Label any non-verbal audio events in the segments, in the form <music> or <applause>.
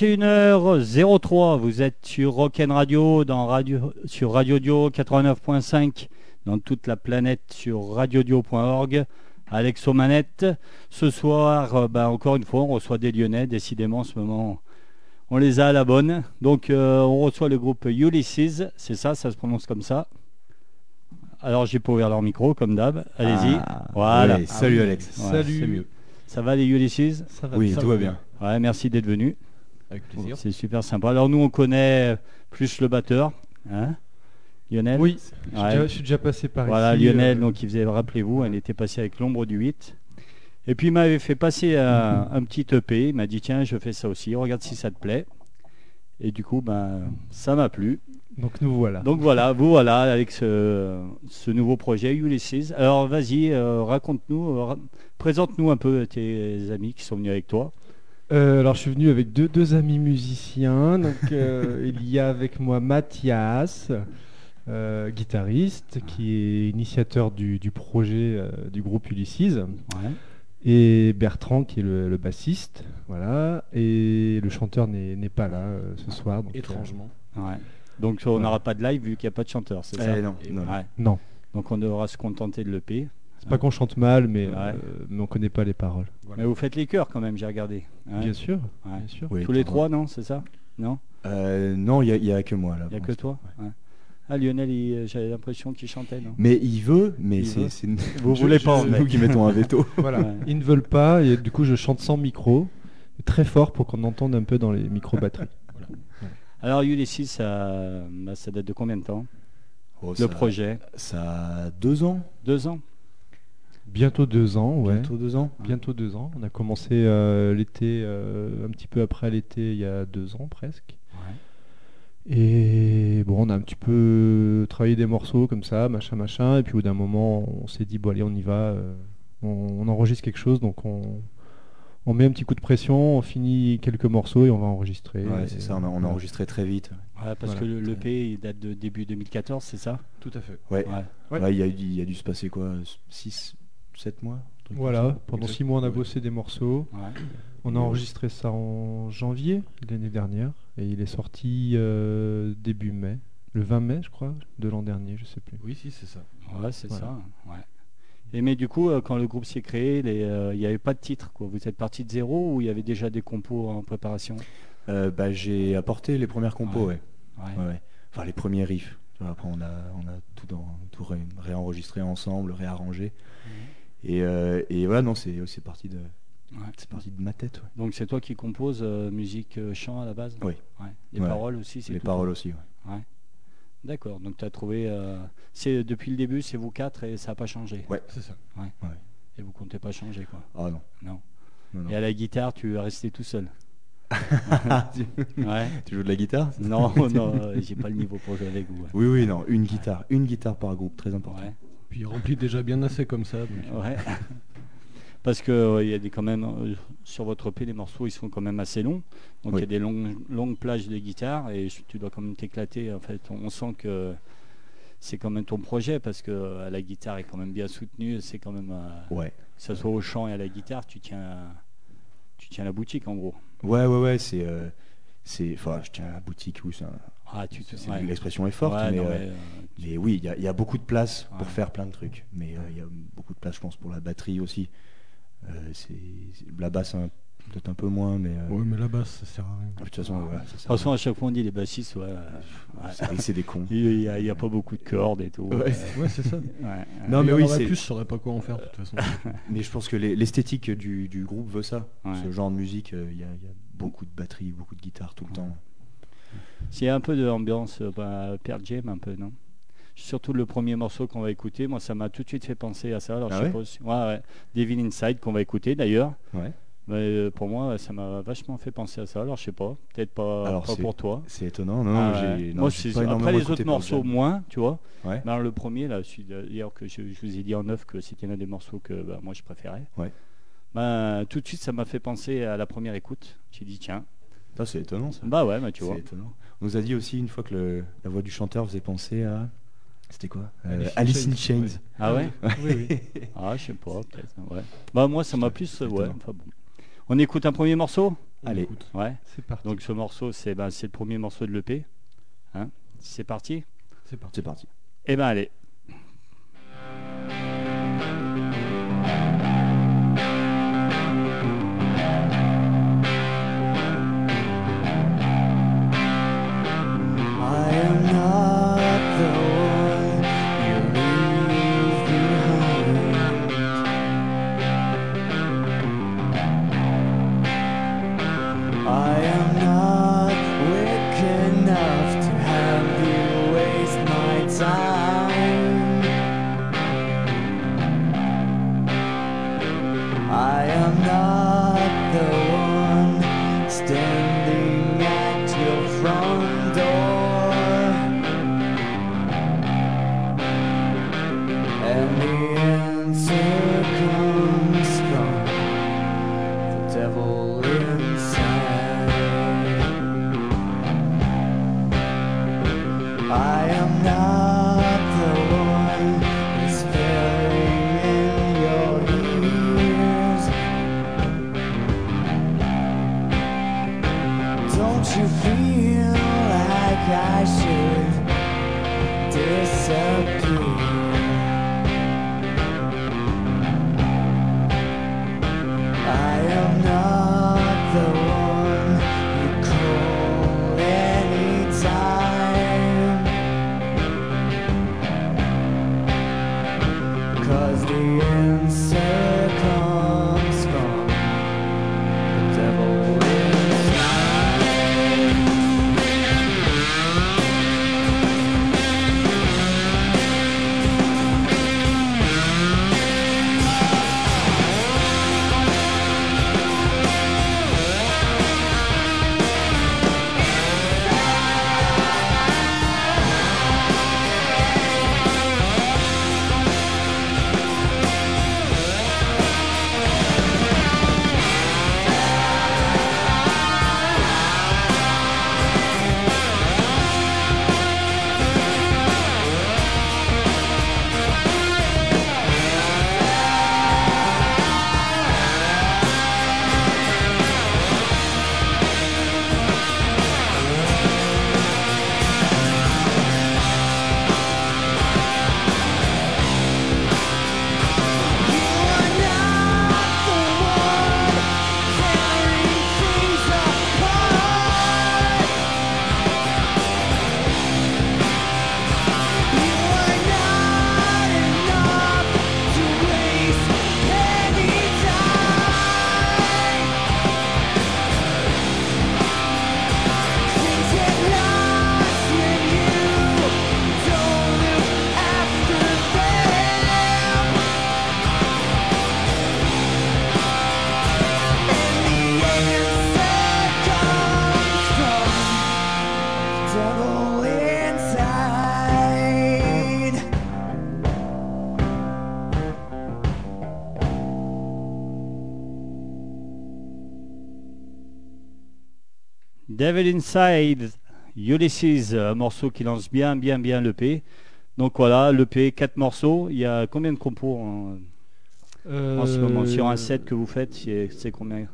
21h03, vous êtes sur Rock'n Radio, dans radio, sur Radio Dio 89.5, dans toute la planète sur radiodio.org. Alex aux manettes. Ce soir, euh, bah, encore une fois, on reçoit des Lyonnais. Décidément, en ce moment, on les a à la bonne. Donc, euh, on reçoit le groupe Ulysses. C'est ça, ça se prononce comme ça? Alors, j'ai pas ouvert leur micro, comme d'hab. Allez-y. Ah, voilà. salut Alex. Ouais, Salut. mieux. Ça va les Ulysses? Ça va, Oui, ça tout va bien. Ouais, merci d'être venu. Avec plaisir. C'est super sympa. Alors, nous, on connaît plus le batteur. Hein Lionel Oui, je suis Ouais. déjà- je suis déjà passé par Voilà, ici. Lionel, euh, donc il faisait, rappelez-vous, elle était passée avec l'ombre du 8. Et puis il m'avait fait passer un, un petit EP, il m'a dit tiens, je fais ça aussi, regarde si ça te plaît. Et du coup, ben, ça m'a plu. Donc nous voilà. Donc voilà, vous voilà avec ce, ce nouveau projet Ulysses. Alors vas-y, euh, raconte-nous, euh, ra- présente-nous un peu tes amis qui sont venus avec toi. Euh, alors je suis venu avec deux, deux amis musiciens. Donc euh, <laughs> il y a avec moi Mathias, euh, guitariste, qui est initiateur du, du projet euh, du groupe Ulysses, Ouais. et Bertrand qui est le, le bassiste. Voilà. Et le chanteur n'est n'est pas là euh, ce soir. donc, euh, Étrangement. ouais. Donc on n'aura pas de live vu qu'il n'y a pas de chanteur, c'est ça Eh, non, non. Ouais. non, Donc on devra se contenter de l'EP. C'est pas qu'on chante mal, mais, Ouais. euh, mais on connaît pas les paroles. Mais vous faites les chœurs quand même, j'ai regardé. Ouais. Bien sûr, Ouais. bien sûr. Oui, Tous les trois, non C'est ça? Non? Euh, non, il n'y a, que moi là. Il n'y a que toi? Ouais. Ah, Lionel, il- j'avais l'impression qu'il chantait, non? Mais il veut, mais c'est <laughs> Vous je- voulez je- pas nous qui mettons un veto. <laughs> Voilà, ils ne veulent pas et du coup je chante sans micro, très fort pour qu'on entende un peu dans les micro-batteries. <laughs> Alors, Ulysses, ça, bah, ça date de combien de temps? Oh, Le ça- projet? Ça a deux ans, Deux ans? Bientôt deux ans, ouais. bientôt deux ans. Bientôt deux ans. On a commencé euh, l'été, euh, un petit peu après l'été, il y a deux ans presque. Et bon, on a un petit peu travaillé des morceaux comme ça, machin, machin. Et puis au bout d'un moment, on s'est dit, bon allez, on y va. euh, on, on enregistre quelque chose, donc on, on met un petit coup de pression, on finit quelques morceaux et on va enregistrer. Ouais, c'est ça, on a, on a voilà. enregistré très vite. Ouais, Parce Voilà. que le- l'EP, il date de début 2014, c'est ça? Tout à fait. Ouais, Ouais. Ouais. Ouais, il y, a dû- il y a dû se passer quoi? 6, 7 mois Voilà, pendant Exact. six mois, on a bossé des morceaux. Ouais. On a enregistré ça en janvier l'année dernière et il est sorti euh, début mai, le 20 mai je crois, de l'an dernier, je sais plus. Oui, si, c'est ça. Ouais, c'est Voilà. ça. Ouais. Et mais du coup, euh, quand le groupe s'est créé, euh, il n'y avait pas de titre. Quoi. Vous êtes parti de zéro ou il y avait déjà des compos en préparation? Euh, bah, J'ai apporté les premières compos, ouais. Ouais. Ouais, ouais. Enfin, les premiers riffs. Après, on a, on a tout, dans, tout ré- réenregistré ensemble, réarrangé. Et, euh, et voilà, non, c'est c'est parti, de- Ouais. c'est parti de ma tête. ouais. Donc c'est toi qui composes euh, musique euh, chant à la base? Oui. Ouais. Les Ouais. paroles aussi, c'est Les tout? paroles aussi, ouais. D'accord. Donc tu as trouvé. euh, c'est depuis le début, c'est vous quatre et ça n'a pas changé? Ouais. C'est ça. Et vous comptez pas changer quoi? Ah non. Non. non, non. Et à la guitare, tu es resté tout seul? tu, <laughs> Ouais. tu joues de la guitare? Non, non, euh, j'ai pas le niveau pour jouer avec vous. ouais. Oui, oui, non. Une guitare. Une guitare par groupe, très important. Puis il remplit déjà bien assez comme ça. donc- Ouais. <laughs> Parce que euh, il y a des quand même euh, sur votre EP les morceaux ils sont quand même assez longs. Donc il y a des longues longues plages de guitare et je- tu dois quand même t'éclater. En fait, on, on sent que c'est quand même ton projet parce que euh, la guitare est quand même bien soutenue. C'est quand même euh, Ouais. que ce soit au chant et à la guitare, tu tiens tu tiens la boutique en gros. Ouais, ouais, ouais, c'est. euh, c'est enfin, je tiens à la boutique, oui, c'est un- Ah, tu te c'est- ouais. l'expression est forte, Ouais, mais, non, euh, mais, euh, mais oui, il y, a- il y a beaucoup de place pour Ouais. faire plein de trucs. Mais euh, il y a beaucoup de place, je pense, pour la batterie aussi. Euh, c'est la basse, un- peut-être un peu moins, mais. euh, Ouais, mais la basse, ça sert à rien. de toute façon, ça sert à façon, à chaque fois on dit les bassistes, ouais, rien. ouais. C'est des cons. il n'y a, il y a pas beaucoup de cordes et tout. Ouais. Ouais, c'est ça. <laughs> Non, mais oui, c'est. plus, je saurais pas quoi en faire de toute façon. <laughs> Mais je pense que les- l'esthétique du, du groupe veut ça. Ouais. Ce genre de musique, euh, il y, y a beaucoup de batterie, beaucoup de guitare tout le temps. S'il y a un peu d'ambiance euh, bah, Pearl Jam, un peu, non? Surtout le premier morceau qu'on va écouter, moi ça m'a tout de suite fait penser à ça. Alors, Ah je sais ouais? pas si- ouais. Devil Inside qu'on va écouter d'ailleurs. Ouais. Mais, euh, pour moi, ça m'a vachement fait penser à ça. Alors je sais pas, peut-être pas, Alors, pas pour toi. C'est étonnant, non, Ah non, Moi, c'est- après les autres morceaux moins, tu vois. Ouais. Le premier, là, d'ailleurs que je, je vous ai dit en neuf que c'était l'un des morceaux que bah, moi je préférais. Ouais. Ben, tout de suite, ça m'a fait penser à la première écoute. J'ai dit tiens, Ça, c'est étonnant, ça. bah ouais, bah, tu C'est vois. étonnant. On nous a dit aussi une fois que le- la voix du chanteur faisait penser à. C'était quoi Euh, Alice in Chains. Ah <laughs> ouais. Oui, oui. Ah, je sais pas, peut-être. Ouais. Bah moi, ça m'a plus. Ouais. Enfin bon. On écoute un premier morceau. On Allez. écoute. Ouais. C'est parti. Donc ce morceau, c'est ben, c'est le premier morceau de l'EP. Hein c'est parti C'est parti. C'est parti. Eh ben allez. Devil Inside, Ulysses, un morceau qui lance bien, bien, bien l'EP. Donc voilà, l'EP, 4 morceaux. Il y a combien de compos en, en ce moment Sur un set que vous faites, c'est combien?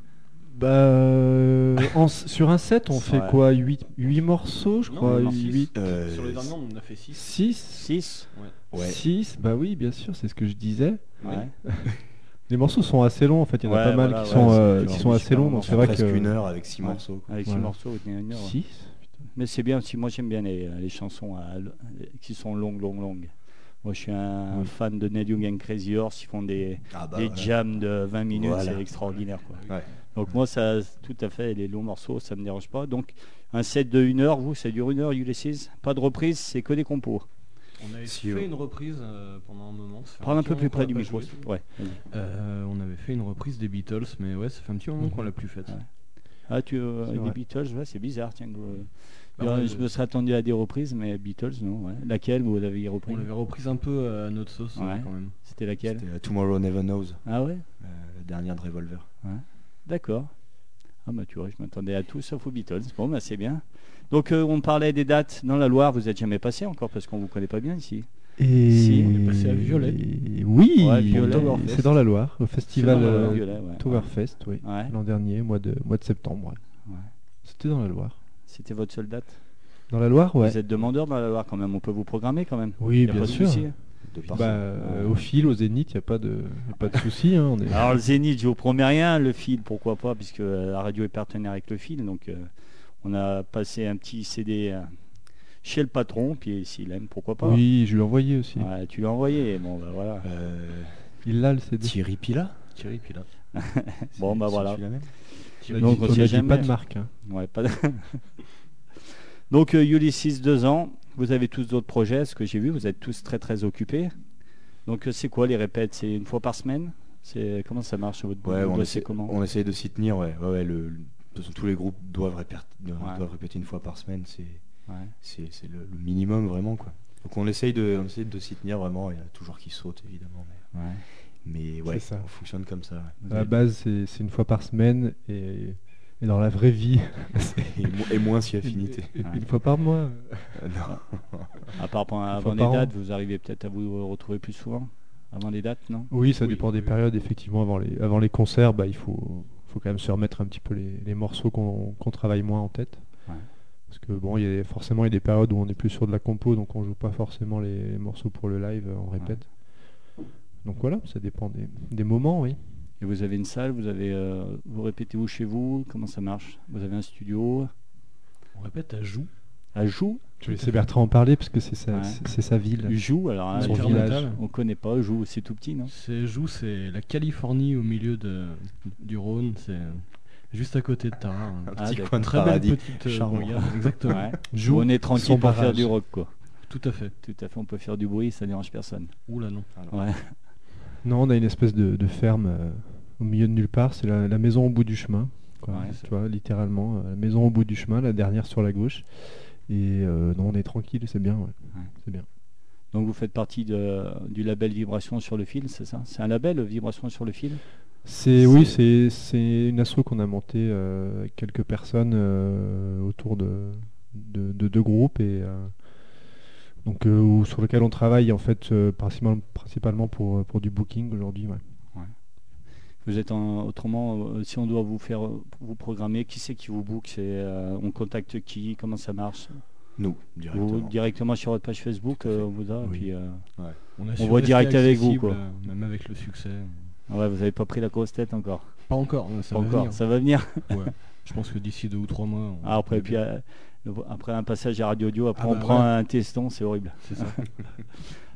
Bah, euh, en- sur un set, on fait Ouais. quoi? 8, morceaux, je Non, crois non, six. 8, Euh, Sur les derniers, on a fait 6. 6 6 Ouais. 6, bah oui, bien sûr, c'est ce que je disais. Ouais. <laughs> Les morceaux sont assez longs en fait, il y en a Ouais, pas mal voilà, qui ouais, sont, euh, qui sont assez longs, donc c'est vrai presque que. une heure avec six Ouais. morceaux. quoi. Avec 6 Voilà. morceaux, une heure. 6 Mais c'est bien aussi, moi j'aime bien les, les chansons à- qui sont longues, longues, longues. Moi je suis un Oui. fan de Neil Young and Crazy Horse, ils font des, Ah bah des jams de 20 minutes, Voilà. c'est extraordinaire. Quoi. Ouais. Donc moi ça, tout à fait, les longs morceaux, ça me dérange pas. Donc un set de 1 heure, vous, ça dure une heure Ulysses Pas de reprise, c'est que des compos. On avait Si, fait ouais. une reprise euh, pendant un moment. Prends un petit peu plus près du micro. Ouais. Euh, on avait fait une reprise des Beatles, mais ouais, ça fait un petit moment qu'on l'a plus faite. Ouais. Ah, tu, euh, les vrai. Beatles, ouais, c'est bizarre. Tiens, que, euh, Bah, je- me serais attendu à des reprises, mais Beatles, non. ouais. Laquelle vous l'avez repris? On l'avait reprise un peu à notre sauce Ouais. euh, quand même. C'était laquelle? C'était euh, Tomorrow Never Knows, Ah ouais? Euh, la dernière de Revolver. D'accord. Ah bah tu vois, je m'attendais à tout sauf aux Beatles. Bon bah c'est bien. Donc euh, on parlait des dates dans la Loire, vous êtes jamais passé encore parce qu'on vous connaît pas bien ici. Et Si, on est passé à Viollet. Et Oui, Ouais, Violet. c'est dans la Loire, au festival euh, Violet, ouais. Oktoberfest, oui. Ouais. L'an dernier, mois de, mois de septembre. ouais. Ouais. C'était dans la Loire. C'était votre seule date? Dans la Loire, ouais. Vous êtes demandeur dans la Loire quand même, on peut vous programmer quand même. Oui, bien sûr. Bah, euh, au fil, au zénith, il n'y a pas de, y a pas de souci. hein, est... Alors le Zénith, je vous promets rien, le fil, pourquoi pas, puisque euh, la radio est partenaire avec le fil, donc euh, on a passé un petit CD euh, chez le patron, puis s'il aime, pourquoi pas. Oui, je lui ai envoyé aussi. Ouais, tu l'as envoyé, bon bah voilà. Euh, Il l'a le CD. Thierry Pila Thierry Pila. <laughs> Bon, bah voilà. Donc, on on sait a dit jamais. pas de marque. hein. Ouais, pas de- <laughs> Donc euh, Ulysses, deux ans, vous avez tous d'autres projets, ce que j'ai vu, vous êtes tous très très occupés. Donc euh, c'est quoi les répètes? C'est une fois par semaine? C'est Comment ça marche votre Ouais, boulot on essaie, comment? on essaye de s'y tenir, ouais. ouais, le- de toute façon, tous les groupes doivent, répéter, doivent Ouais. doivent répéter une fois par semaine, c'est Ouais. le, le minimum vraiment quoi. Donc on essaye de, on essaye de s'y tenir vraiment. Il y en a toujours qui sautent évidemment, mais, Ouais. mais ouais, C'est ça. on fonctionne comme ça. À la base, c'est une fois par semaine et, et dans la vraie vie, <laughs> Et, mo- et moins si affinité. une, Ouais. une fois par mois. Euh, non. <laughs> À part pendant- avant les an. dates, vous arrivez peut-être à vous retrouver plus souvent? Avant les dates, non? Oui, ça Oui, dépend des oui. périodes. Effectivement, avant les, avant les concerts, bah, il faut, faut quand même se remettre un petit peu les, les morceaux qu'on qu'on travaille moins en tête. Ouais. Parce que bon, il y a forcément il y a des périodes où on est plus sur de la compo, donc on joue pas forcément les, les morceaux pour le live, on répète. Donc voilà, ça dépend des, des moments, oui. Et vous avez une salle, vous avez, euh, vous répétez où chez vous Comment ça marche? Vous avez un studio? On répète à Joux. À Joux Je vais laisser Bertrand en parler parce que c'est sa, Ouais. c'est- c'est sa ville. Joux, alors hein, Son Joux, village. On connaît pas Joux, c'est tout petit, non? C'est Joux, c'est la Californie au milieu de, du Rhône. C'est juste à côté de Tarare. Un Ah, petit d'accord. coin de Très paradis. belle petite euh, Exactement. Ouais. Joux, on est tranquille pour faire du rock, quoi. Tout à fait. Tout à fait, on peut faire du bruit, ça dérange personne. Oula non. Ouais. <laughs> Non, on a une espèce de, de ferme euh, au milieu de nulle part. C'est la, la maison au bout du chemin. quoi. Ouais, tu vois, littéralement, euh, la maison au bout du chemin, la dernière sur la gauche. Et euh, non, on est tranquille, c'est bien. ouais. C'est bien. Donc vous faites partie de- du label Vibration sur le fil, c'est ça? C'est un label Vibration sur le fil? C'est oui, c'est une asso qu'on a monté euh, quelques personnes euh, autour de de de deux groupes et euh, donc sur lequel on travaille en fait principalement principalement pour pour du booking aujourd'hui. ouais. Vous êtes en, autrement, euh, si on doit vous faire euh, vous programmer, qui c'est qui vous book? Euh, on contacte qui? Comment ça marche? Nous, Vous directement. directement sur votre page Facebook, euh, on vous a, Oui. puis, euh, On, voit direct avec vous, quoi. euh, Même avec le succès. ouais, vous n'avez pas pris la grosse tête encore. Pas encore. Ça Pas va encore, venir. ça va venir. <laughs> Ouais. Je pense que d'ici deux ou trois mois. on- Ah, après, puis, euh, après un passage à Radio Audio, après Ah on bah prend ouais. un teston, c'est horrible. C'est ça. <laughs>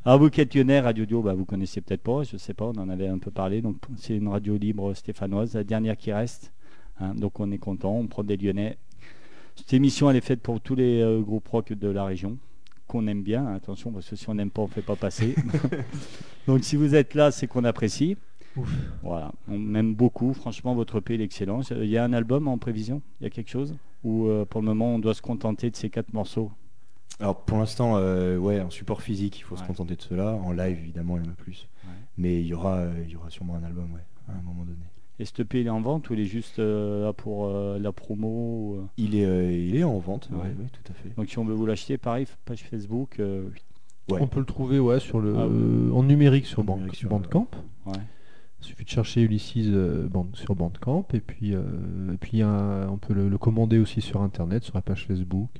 Alors vous qui êtes lyonnais, Radio Audio, bah, vous connaissez peut-être pas, je sais pas, on en avait un peu parlé. Donc c'est une radio libre stéphanoise, la dernière qui reste. hein. donc on est content, on prend des lyonnais. Cette émission elle est faite pour tous les euh, groupes rock de la région qu'on aime bien. attention parce que si on n'aime pas, on fait pas passer. <laughs> donc si vous êtes là, c'est qu'on apprécie. Voilà, on aime beaucoup. Franchement, votre EP est excellent. Il y a un album en prévision? Il y a quelque chose? Ou euh, pour le moment, on doit se contenter de ces quatre morceaux? Alors pour l'instant, euh, ouais, en support physique, il faut se contenter de cela. En live, évidemment, il y en a plus. Ouais. Mais il y aura, euh, il y aura sûrement un album, ouais, à un moment donné. Et ce EP, il est en vente ou il est juste euh, là pour euh, la promo ou, Il est, euh, il est en vente, Ouais. ouais, ouais, tout à fait. Donc si on veut vous l'acheter, pareil, page Facebook. euh, Ouais. On peut le trouver ouais sur le Ah euh, en numérique sur En Band- numérique sur, Bandcamp. ouais. Il suffit de chercher Ulysses euh, Band- sur Bandcamp et puis, euh, et puis un- on peut le, le commander aussi sur internet, sur la page Facebook.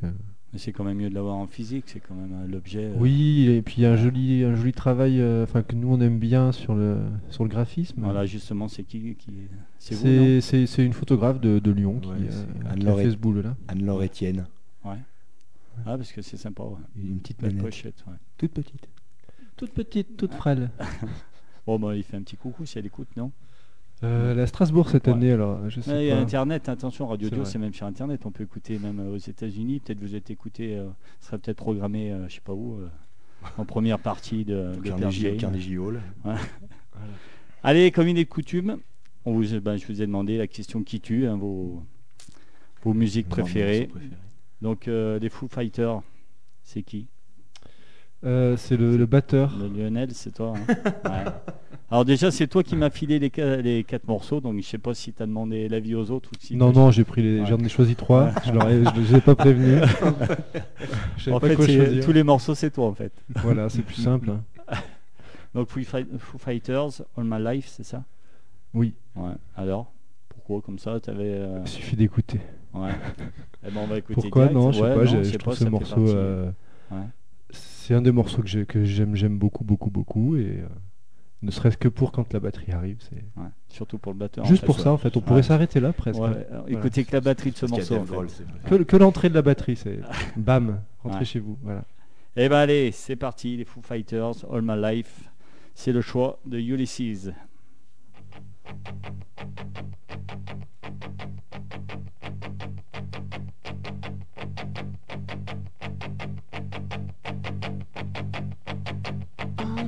Mais c'est quand même mieux de l'avoir en physique, c'est quand même euh, l'objet. euh, Oui, et puis un joli, un joli travail euh, enfin que nous on aime bien sur le, sur le graphisme. Voilà, justement, c'est qui, qui C'est vous, C'est une photographe de, de Lyon qui, euh, a Anne-Laure fait ce boulot-là. Anne-Laure Etienne, Ouais. Ah, parce que c'est sympa, ouais. une petite manette, pochette, ouais. toute petite. Toute petite, toute frêle. <laughs> Bon, bah, il fait un petit coucou si elle écoute, non? Euh, à Strasbourg cette Ouais. année, alors je sais Ouais, Il y a pas. Internet, attention, Radio vrai. c'est même sur Internet. On peut écouter même euh, aux États-Unis. Peut-être vous êtes écouté, euh, ce serait peut-être programmé, euh, je sais pas où, euh, en première partie de, de Carnegie. Carnegie Hall. <laughs> Allez, comme il est de coutume, on vous, ben, je vous ai demandé la question qui tue, hein, vos, vos musiques préférées. morceau préféré. Donc, euh, les Foo Fighters, c'est qui? Euh, c'est le, le batteur. Le Lionel, c'est toi hein Ouais. Alors déjà, c'est toi qui m'as filé les, les quatre morceaux, donc je sais pas si tu as demandé l'avis aux autres ou si non, non, j'ai pris les, Ouais. j'en ai choisi trois. Je ai, je les ai pas <laughs> savais En pas fait, quoi tous les morceaux, c'est toi en fait. Voilà, c'est plus simple. hein. <laughs> Donc Foo, Fi- Foo Fighters, All My Life, c'est ça? Oui, Ouais. Alors Pourquoi comme ça T'avais. euh, il suffit d'écouter. Ouais. eh ben on va écouter. Pourquoi direct. Non, je sais Ouais, pas, non, je, je je sais trouve pas, ce morceau. euh, Ouais. C'est un des morceaux que j'ai- que j'aime j'aime beaucoup, beaucoup, beaucoup. Et euh, ne serait-ce que pour quand la batterie arrive. c'est Ouais. Surtout pour le batteur. en Juste fait, pour ouais. ça, en fait. On Ouais. pourrait s'arrêter là presque. Alors, Écoutez que la batterie de ce morceau. En fait. Que, que l'entrée de la batterie, c'est bam, rentrez Ouais. chez vous. Voilà. Eh ben allez, c'est parti, les Foo Fighters, All My Life. C'est le choix de Ulysses.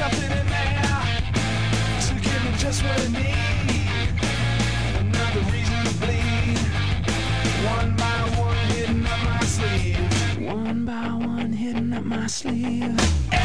Something in there to give me just what I need? Another reason to bleed. One by one, hidden up my sleeve. One by one, hidden up my sleeve.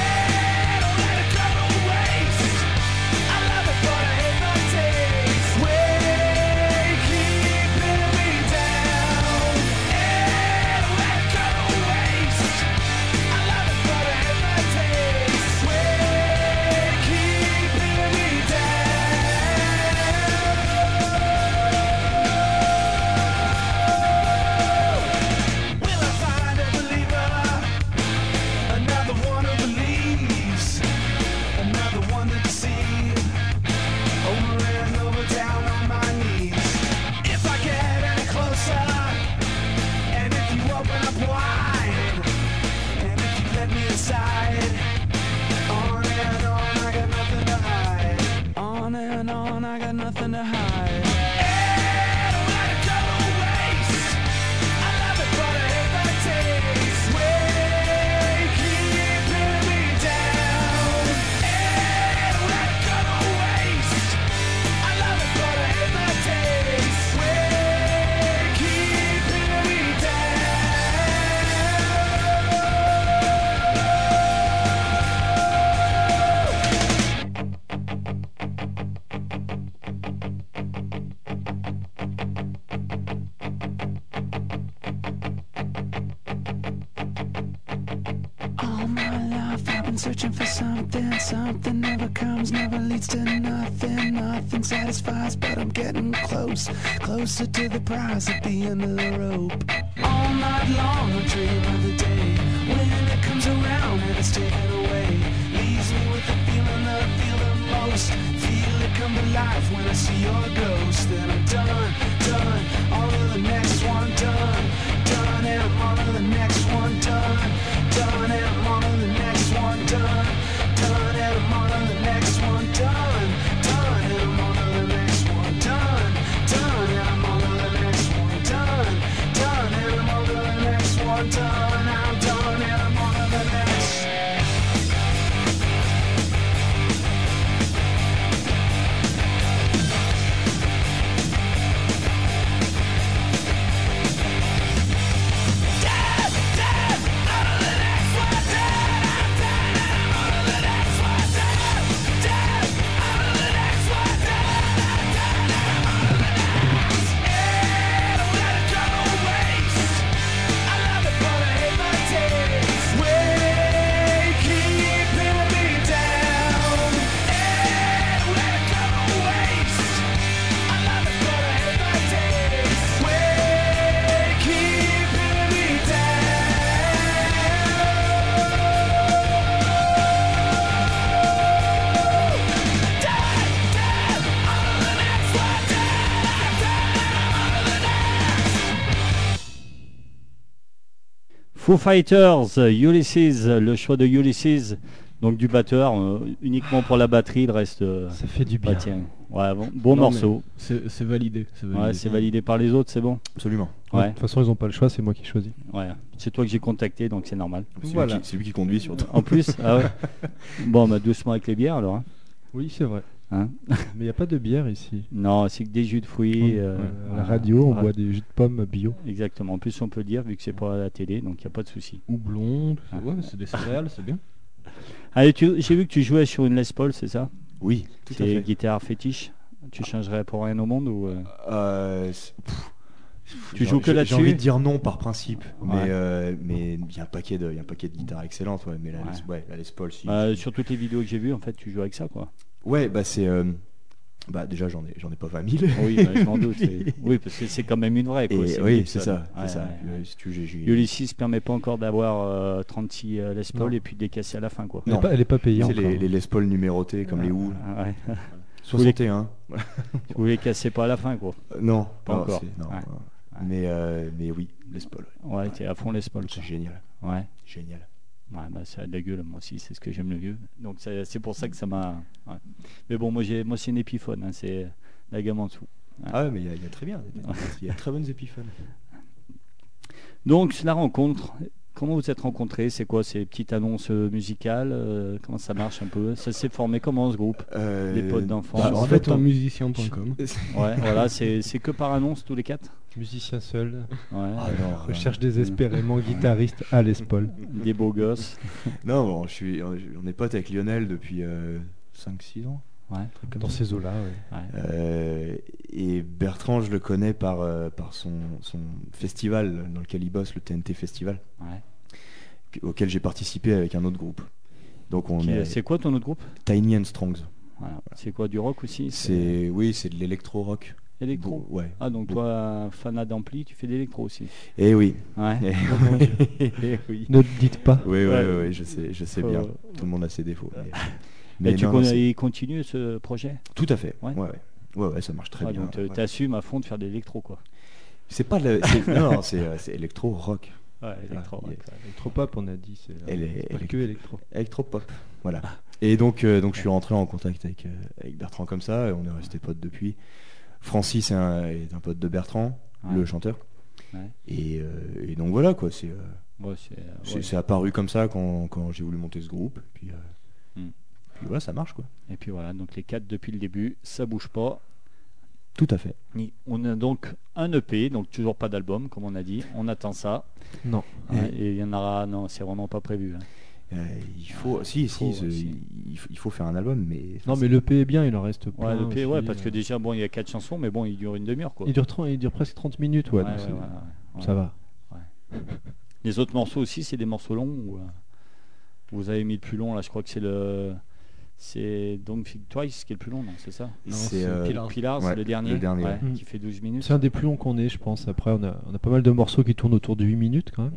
At the end of the rope. Foo Fighters, Ulysses, le choix de Ulysses Donc du batteur, euh, uniquement pour la batterie, le reste. euh, Ça fait du bah, bien. tiens. Ouais, bon, bon Non, morceau. C'est validé. c'est Ouais, validé. c'est validé par les autres, c'est bon. Absolument. Ouais, Ouais, De toute façon, ils n'ont pas le choix, c'est moi qui choisis. ouais. C'est toi que j'ai contacté, donc c'est normal. C'est lui Voilà. qui- c'est lui qui conduit surtout. En plus, ah ouais. <laughs> Bon, bah doucement avec les bières alors. hein. Oui, c'est vrai. Hein Mais il n'y a pas de bière ici. non, c'est que des jus de fruits. euh, à la radio, on Ouais. boit des jus de pommes bio. Exactement. En plus, on peut dire vu que c'est pas à la télé, donc il n'y a pas de souci. Tout ça. Ah. Ouais, c'est des céréales, c'est bien. <laughs> Allez, tu- j'ai vu que tu jouais sur une Les Paul, c'est ça? Oui, tout à fait. guitare fétiche. Tu changerais pour rien au monde ou euh, Euh, pff, Tu joues que là-dessus? J'ai envie de dire non par principe, Ouais. mais euh, mais il y a un paquet de il y a un paquet de guitares excellentes, ouais. Mais la, Ouais. Les, ouais, la Les Paul, si. bah, Sur toutes les vidéos que j'ai vues, en fait, tu joues avec ça, quoi. Ouais, bah c'est euh, bah déjà j'en ai j'en ai pas 20 000. Oui, bah, je m'en doute. <laughs> Oui, parce que c'est quand même une vraie, quoi. oui, c'est ça, Ouais, ça. ouais, Puis, ouais. euh, si tu Ulysses permet pas encore d'avoir euh, 36 euh, Les Paul Non. et puis de les casser à la fin, quoi. Elle Non. n'est pas, elle est pas payée c'est encore. les, les Les Paul numérotés comme les Who. Ah, ouais. <laughs> 61. Vous les cassez pas à la fin, quoi. Euh, non, Pas non, encore. non, Ouais. Mais euh, mais oui, Les Paul. ouais. Ouais, t'es à fond Les Paul, C'est génial, Ouais. génial. Ouais, bah, ça a de la gueule, moi aussi, c'est ce que j'aime le mieux. Donc c'est pour ça que ça m'a. ouais. Mais bon, moi, j'ai, moi c'est une épiphone, hein, c'est la gamme en dessous. Ah ouais, mais il y, y a très bien, il y a <laughs> très bonnes épiphones. Donc la rencontre, comment vous êtes rencontrés? C'est quoi ces petites annonces euh, musicales euh, Comment ça marche un peu? Ça s'est formé comment ce groupe? Euh, Des potes d'enfance? bah, en fait, en on- musicien.com. <laughs> Ouais, voilà, c'est, c'est que par annonce tous les quatre? Musicien seul. Ouais, Ah non, Recherche désespérément guitariste à Les Paul. des beaux gosses. <laughs> Non, bon, je suis, on est potes avec Lionel depuis 5-6 ans. Ouais, Dans ces eaux-là, ouais. Euh, et Bertrand, je le connais par, euh, par son, son festival dans lequel il bosse, le TNT Festival, ouais. auquel j'ai participé avec un autre groupe. Donc on est C'est quoi ton autre groupe? Tiny and Strongs. Voilà. C'est quoi du rock aussi? C'est oui, c'est de l'électro-rock. électro? Beau- Ouais. Ah donc toi, fanat d'ampli, tu fais d'électro aussi. Eh oui. Ouais. Eh <laughs> oui. Ne le dites pas. Oui, oui, Ouais. oui, je sais, je sais bien. Tout le monde a ses défauts. Mais, Et mais tu non, con- non, c'est- il continue ce projet? Tout à fait. Ouais. Ouais, ouais. Ouais, ouais, ça marche très Ah, bien. Donc tu ouais. assumes à fond de faire de l'électro quoi. C'est pas le, c'est- non, <laughs> non, c'est euh, c'est électro-rock. Ouais, électro. il ouais. est- Électropop, on a dit. C'est Elle est- c'est pas elle est- que électro. Électro-pop. Voilà. Et donc, euh, donc je suis rentré en contact avec, euh, avec Bertrand comme ça, et on est resté potes depuis. Francis est un, est un pote de Bertrand, Ouais. le chanteur. Ouais. Et, euh, et donc voilà, quoi. C'est euh, Ouais, c'est, euh, c'est ouais. c'est apparu comme ça quand, quand j'ai voulu monter ce groupe. Puis, euh, Hmm. Puis voilà, ça marche, quoi. Et puis voilà, donc les quatre depuis le début, ça bouge pas. Tout à fait. Ni- On a donc un EP, donc toujours pas d'album comme on a dit. On attend ça. Non. Ouais, et il y en aura, non, c'est vraiment pas prévu. hein. Euh, il faut, si, faut, si, ce- si. il, faut, il faut faire un album, mais. Non, mais l'EP est bien, il en reste plein. Ouais, l'EP, ouais, aussi, parce que euh. déjà, bon, il y a quatre chansons, mais bon, il dure une demi-heure quoi. Il dure, 30 il dure presque 30 minutes, ouais. Ouais, donc ouais, c'est- ouais, ouais, ouais. Ça va. <laughs> Les autres morceaux aussi, c'est des morceaux longs ou, euh, Vous avez mis le plus long là, je crois que c'est le. C'est donc Twice qui est le plus long, non C'est ça? Non, c'est euh, Pilar. Pilar, c'est ouais, le dernier, le dernier, ouais, ouais. qui fait 12 minutes. C'est un des plus longs qu'on ait, je pense. Après, on a, on a pas mal de morceaux qui tournent autour de 8 minutes quand même.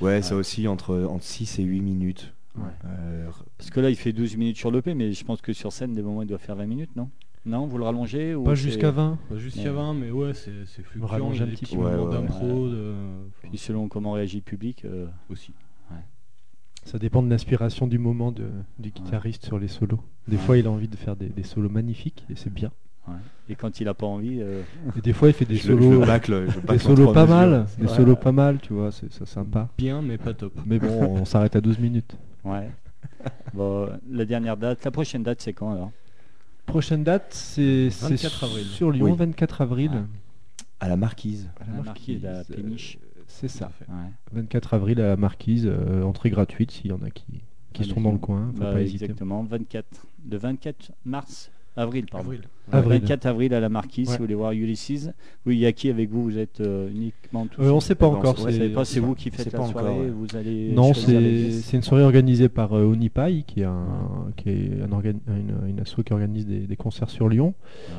Ouais, ça aussi entre, entre 6 et 8 minutes. Ouais. Euh, Parce que là, il fait 12 minutes sur l'EP, mais je pense que sur scène, des moments, il doit faire 20 minutes, non? Non, vous le rallongez ou Pas jusqu'à 20. Pas Ouais. a 20, mais ouais, c'est fluctuant. rallonge Il y a un des petit petits peu. moments Ouais, ouais, d'impro, de... Puis selon comment réagit le public. euh, aussi. Ça dépend de l'inspiration du moment de, du guitariste sur les solos. Des Ouais. fois, il a envie de faire des, des solos magnifiques et c'est bien. ouais. Et quand il a pas envie, euh, Et des fois, il fait des <laughs> je, le- je solos, le je des solos pas mesures. mal, des Ouais. solos pas mal, tu vois, c'est ça sympa. Bien, mais pas top. Mais bon, on s'arrête à 12 minutes. ouais. <laughs> bon, la dernière date, la prochaine date, c'est quand alors? Prochaine date, c'est c'est 24 avril. sur Lyon, Oui. 24 avril. À la marquise. À La marquise, la péniche. euh, C'est ça. Tout à fait. Ouais. 24 avril à la marquise, euh, entrée gratuite s'il y en a qui, qui Allez. sont dans le coin, faut Bah, pas hésiter. exactement, 24, le 24 mars, avril, pardon. Avril. Le Avril. 24 avril à la Marquise, Ouais. si vous voulez voir Ulysses. Oui, il y a qui avec vous? Vous êtes euh, uniquement tous Euh, on sait pas encore. c'est- Vous c'est- savez pas, c'est on vous sait qui pas. faites la pas encore, ouais. vous allez Non, c'est une soirée organisée par euh, Unipai, qui est, un, qui est un organ- une, une asso qui organise des, des concerts sur Lyon. Ouais.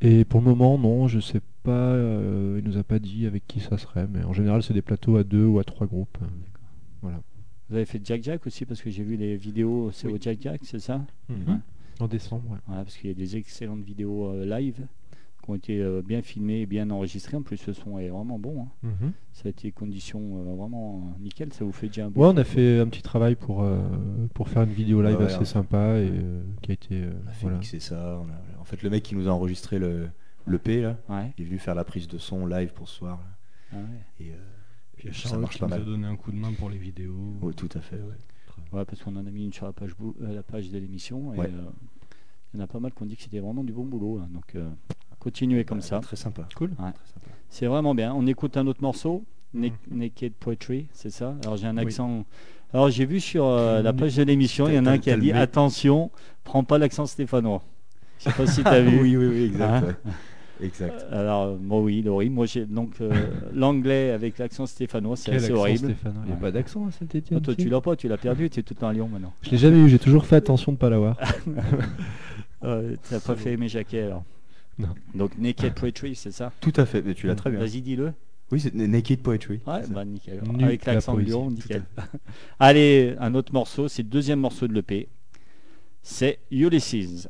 Et pour le moment, non, je sais pas, euh, il nous a pas dit avec qui ça serait, mais en général, c'est des plateaux à deux ou à trois groupes. Vous avez fait Jack Jack aussi parce que j'ai vu les vidéos, c'est Oui. au Jack Jack, c'est ça? Mhm. Ouais. En décembre, ouais. Voilà, parce qu'il y a des excellentes vidéos euh, live qui ont été euh, bien filmés et bien enregistrés. En plus, le son est vraiment bon. hein. Mhm. Ça a été conditions euh, vraiment nickel. Ça vous fait déjà un Ouais, on a fait un petit travail pour, euh, pour faire une vidéo live Ouais, assez sympa et euh, qui a été. euh, On a fait voilà. mixer ça. on a- En fait, le mec qui nous a enregistré le, le P, là, Ouais. il est venu faire la prise de son live pour ce soir. là. Ah ouais. Et, euh, Puis ça marche qui pas nous a donné un coup de main pour les vidéos. Ouais, tout à fait. ouais. Ouais, parce qu'on en a mis une sur la page, euh, la page de l'émission. Et Ouais. euh, il y en a pas mal qui ont dit que c'était vraiment du bon boulot. hein. donc, euh, continuez comme ça. Très sympa. Cool. Ouais. C'est vraiment bien. On écoute un autre morceau, Na- Naked Poetry, c'est ça? Alors j'ai un Oui. accent. Alors j'ai vu sur euh, la Mm. page de l'émission, il y en a un qui a dit attention, prends pas l'accent stéphanois. Je sais pas si tu as vu. oui, oui, oui, exact. Hein? Exact. Alors euh, bon oui, Laurie, moi j'ai donc euh, l'anglais avec l'accent stéphanois, c'est assez horrible. Stéphane Il n'y a Ouais. pas d'accent à Ah, Saint-Etienne toi tu l'as pas, tu l'as perdu, tu es tout le temps à Lyon maintenant. Je l'ai jamais eu, j'ai toujours fait attention de pas l'avoir. Euh, tu n'as pas fait aimer Jacquet alors Non. Donc Naked Poetry, c'est ça? Tout à fait. Mais tu l'as très bien. Vas-y, dis-le. Oui, c'est Naked Poetry. Ouais, bah nickel. Avec la l'accent Lyon, tout nickel. <laughs> Allez, un autre morceau, c'est le deuxième morceau de l'EP. C'est Ulysses.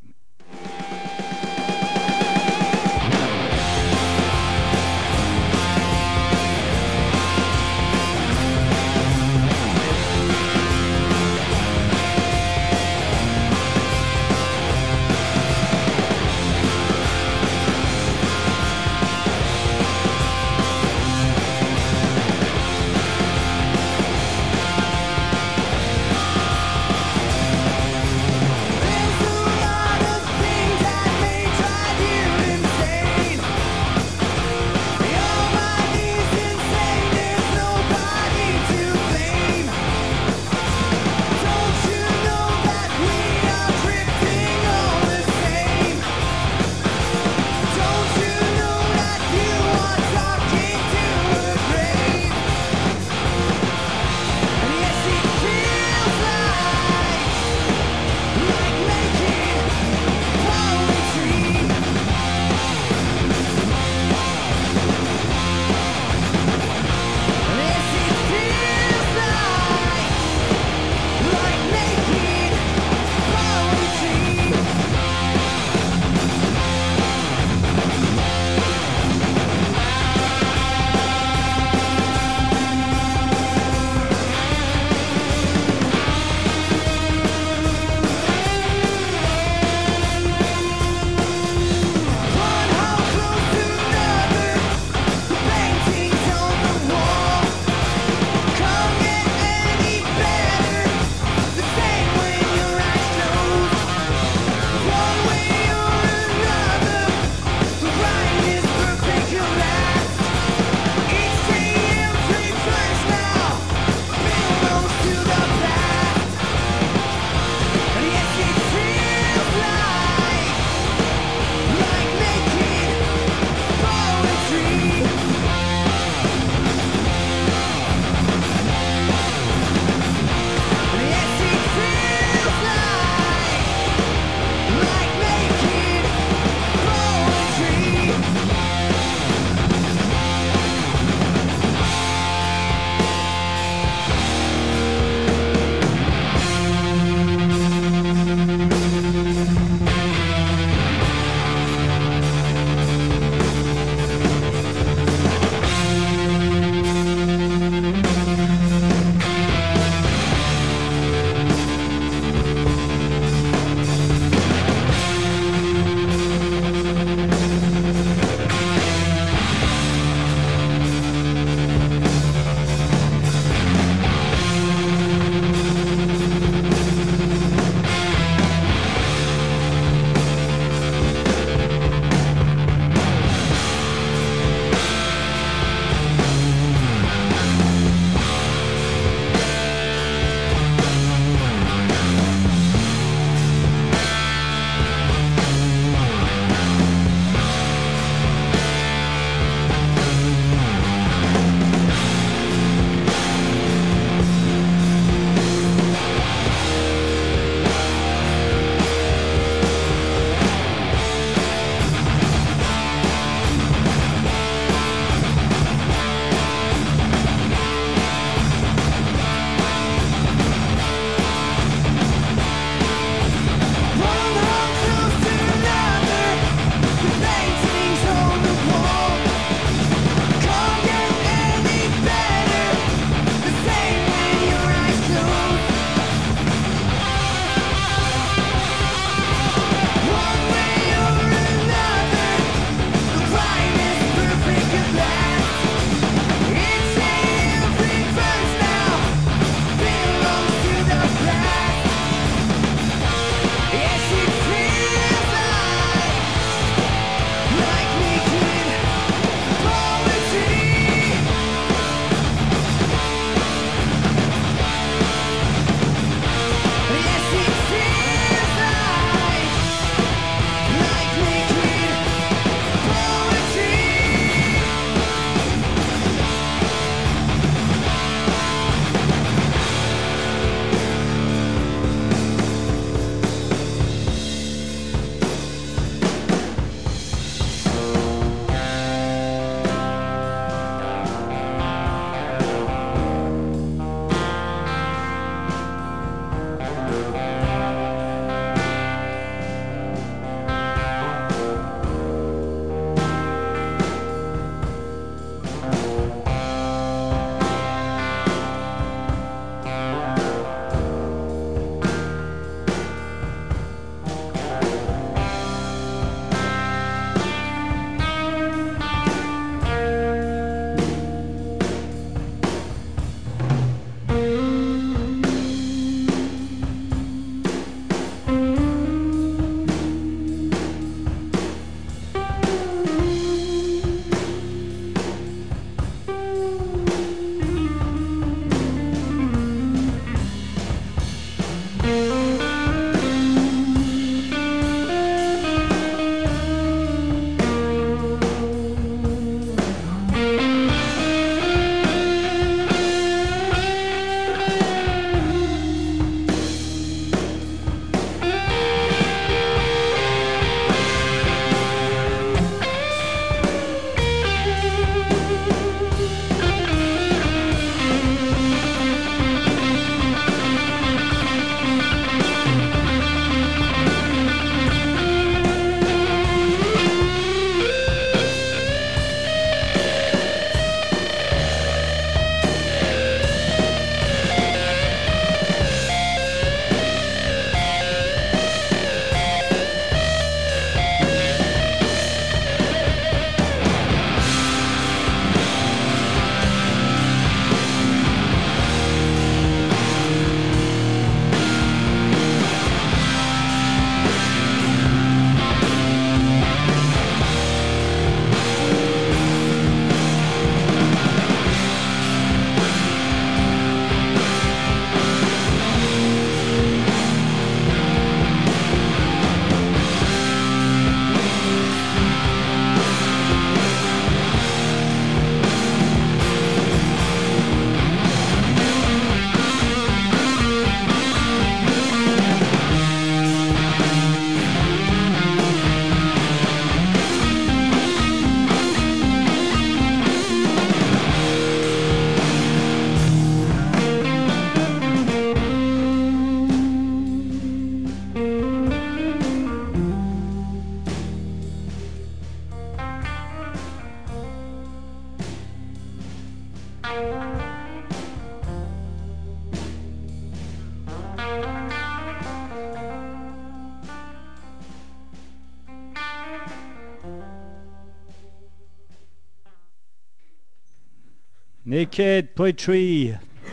Naked Poetry,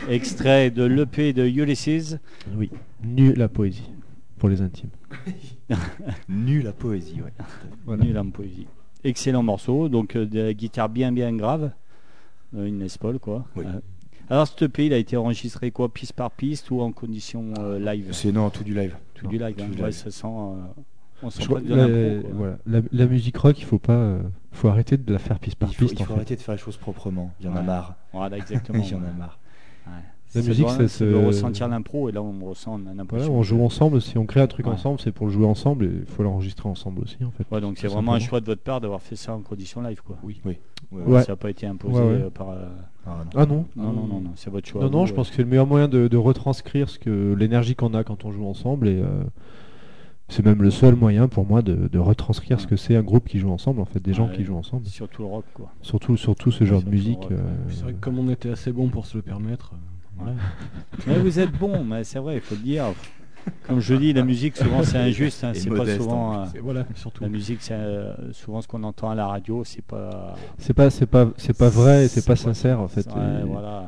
extrait de l'EP de Ulysses. Oui. Nu la poésie pour les intimes. <laughs> Nul la poésie, ouais. Voilà. Nul en poésie. Excellent morceau, donc euh, de la guitare bien bien grave, euh, une Les Paul quoi. Oui. Euh, alors ce EP il a été enregistré quoi, piste par piste ou en condition euh, live? C'est non, tout du live. Tout Non, du live, tout hein. du Ouais, live. ça sent. On sent Je pas crois- de la, l'impro, quoi. voilà. La, la musique rock, il faut pas, euh, faut arrêter de la faire piste par il faut, piste. il faut arrêter de faire les choses proprement. Il y en a marre. Voilà, <laughs> exactement. Il y en a marre. Ouais. La musique, ça ça se- doit ressentir l'impro et là on ressent Voilà, l'impression. on joue ensemble. Si on crée un truc Ouais. ensemble, c'est pour le jouer ensemble et il faut l'enregistrer ensemble aussi en fait. Ouais, donc c'est vraiment un choix de votre part d'avoir fait ça en condition live quoi. Oui. oui. Ouais. Ça n'a pas été imposé Ouais, ouais. euh, par. euh, Ah, non. Ah non. Non, non, non, non, c'est votre choix. Non, non, vous, je pense que c'est le meilleur moyen de, de retranscrire ce que l'énergie qu'on a quand on joue ensemble et euh, c'est même le seul moyen pour moi de, de retranscrire ce que c'est un groupe qui joue ensemble en fait, des gens Ouais. qui jouent ensemble. Surtout le rock quoi. Surtout, surtout ce genre de musique. euh, C'est vrai que comme on était assez bon pour se le permettre, euh. <laughs> Mais vous êtes bon, mais c'est vrai, il faut le dire. Comme je dis, la musique souvent c'est injuste, hein, c'est pas souvent. en euh, voilà, surtout. la musique, c'est euh, souvent ce qu'on entend à la radio, c'est pas. c'est pas, c'est pas, c'est pas vrai, et c'est pas sincère en fait. Ouais, Et- voilà. Euh,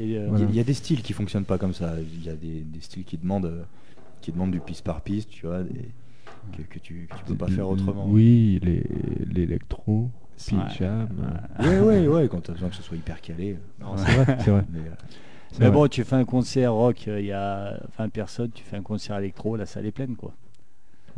Il Voilà. y, a- il y a des styles qui fonctionnent pas comme ça. Il y a des, des styles qui demandent, euh, qui demandent du piste par piste, tu vois, des- que, que tu, que tu peux pas faire autrement. Oui, les- l'électro, Ouais. Ouais, ouais, ouais, quand t'as besoin que ce soit hyper calé. Non, c'est vrai, c'est vrai. Mais, euh, vrai. bon, tu fais un concert rock, euh, il y a 20 personnes, tu fais un concert électro, la salle est pleine quoi.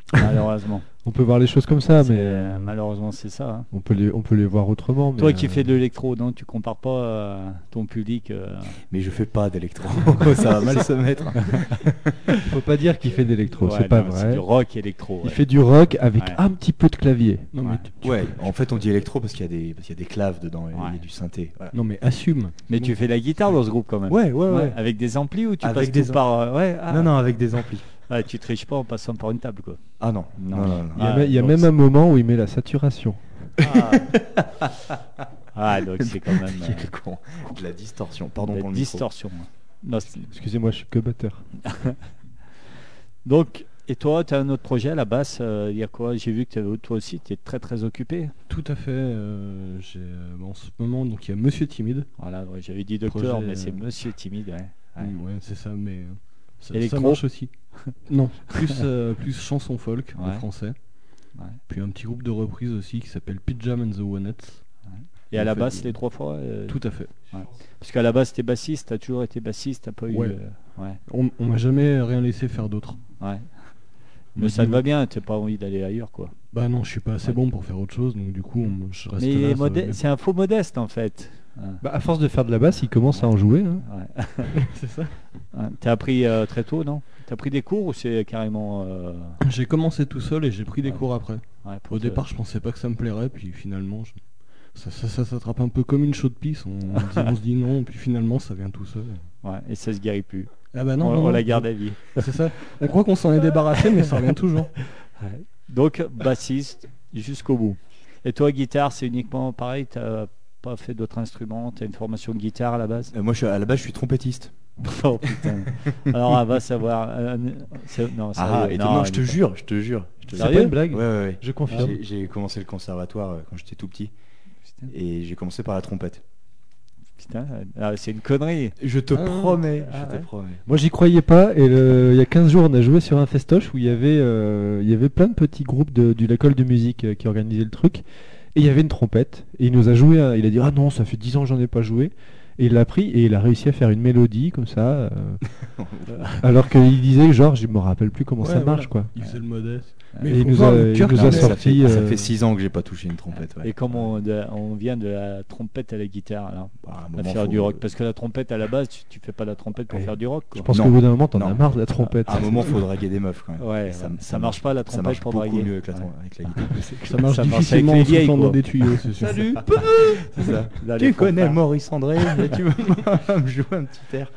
<laughs> Malheureusement. On peut voir les choses comme ça, C'est- mais euh, malheureusement, c'est ça. hein. on peut les, on peut les voir autrement. mais, Toi qui euh, fais de l'électro, non, tu compares pas euh, ton public. euh, mais je fais pas d'électro. <laughs> ça va <laughs> mal se mettre. faut pas dire qu'il fait d'électro, ouais, c'est pas vrai. du rock électro. Il fait du rock avec Ouais. un petit peu de clavier. Non, mais Ouais. tu- tu- Ouais, en fait, on dit électro parce qu'il y a des, parce qu'il y a des claves dedans, et il y Ouais. a du synthé. Voilà. non, mais assume. Mais tu fais la guitare dans ce groupe quand même. Ouais, ouais, Ouais, ouais. Avec des amplis ou tu Avec passes des tout par. euh, ouais, ah. Non, non, avec des amplis. Ouais, tu triches pas en passant par une table quoi. Ah non, Non. non, non, non. Il y a, Ah, même- il y a donc même c'est- un moment où il met la saturation. Ah, Ah, donc c'est quand même <laughs> euh, Quel con. De la distorsion. Pardon la pour le micro. distorsion. Excusez-moi, je suis que batteur. <laughs> donc, et toi, tu as un autre projet à la basse euh, Il y a quoi? J'ai vu que toi aussi, tu es très très occupé. Tout à fait. euh, j'ai, euh, en ce moment, donc il y a Monsieur Timide. Voilà, ouais, j'avais dit docteur, Projet, mais c'est Monsieur Timide. Ouais. Ouais. Mm, Ouais, c'est ça, mais ça, ça marche aussi. <laughs> non, plus, euh, plus chanson folk en Ouais. français. Ouais. Puis un petit groupe de reprises aussi qui s'appelle Pijam and the Onettes. Et à la basse, les trois fois euh, Tout à fait. Parce qu'à la base, t'es bassiste, t'as toujours été bassiste, t'as pas eu. Ouais. euh, ouais. On, on m'a jamais rien laissé faire d'autre. ouais. On <laughs> Mais m'a ça dit, te va bien, t'as pas envie d'aller ailleurs quoi. Bah non, je suis pas assez Ouais. bon pour faire autre chose, donc du coup, on- je reste Mais là. ça va modeste- bien. c'est un faux modeste en fait. Ouais. Bah, à force de faire de la basse, il commence à en jouer. hein. Ouais. <laughs> c'est ça. Ouais. T'as appris euh, très tôt, non? T'as pris des cours ou c'est carrément. euh, J'ai commencé tout seul et j'ai pris des Ouais. cours après. Au te- départ, je pensais pas que ça me plairait, puis finalement, je- ça, ça, ça s'attrape un peu comme une chaude pisse. On, on dit, on se <laughs> dit non, puis finalement, ça vient tout seul. Ouais, et ça se guérit plus. Ah bah non, on, non, on non, la garde à vie. C'est ça. On croit qu'on s'en est débarrassé, mais ça revient toujours. <laughs> Donc, bassiste jusqu'au bout. Et toi, guitare, c'est uniquement pareil? T'as pas fait d'autres instruments T'as une formation de guitare à la base Euh, moi, je suis, à la base, je suis trompettiste. <laughs> Oh putain. Alors, on va savoir. euh, c'est- non, Ah, étonnant, non, je te jure, je te jure. je te C'est pas une blague. Ouais, ouais, ouais. Je confirme. J'ai- J'ai commencé le conservatoire euh, quand j'étais tout petit Putain, et j'ai commencé par la trompette. putain, ah, c'est une connerie. Je te Ah, promets, ah je ouais. te promets. Moi, j'y croyais pas. Et le- il y a 15 jours, on a joué sur un festoche où il y avait, euh, il y avait plein de petits groupes de, de l'école de musique qui organisaient le truc. Et il y avait une trompette. Et il nous a joué. un- il a dit Ah non, ça fait 10 ans que j'en ai pas joué. Et il l'a pris et il a réussi à faire une mélodie comme ça. euh, <laughs> alors qu'il disait, genre, je me rappelle plus comment ça marche, voilà. quoi. Il faisait le modeste. Mais il nous a, il nous ça, sorti. fait, ça euh, fait six ans que j'ai pas touché une trompette. ouais. Et comment on, de- on vient de la trompette à la guitare alors, Bah, à faire faut- du rock Parce que la trompette à la base, tu, tu fais pas la trompette pour faire du rock. Quoi. Je pense qu'au bout d'un moment, t'en as marre de la trompette. À un moment, faut draguer des meufs quand même. Ouais, ça, ça marche pas la Ça trompette marche pour beaucoup draguer. mieux avec la, avec <laughs> guitare. Ça marche difficilement en dans des tuyaux. Là, les <laughs> Tu connais. Maurice André, mais tu veux me jouer un petit air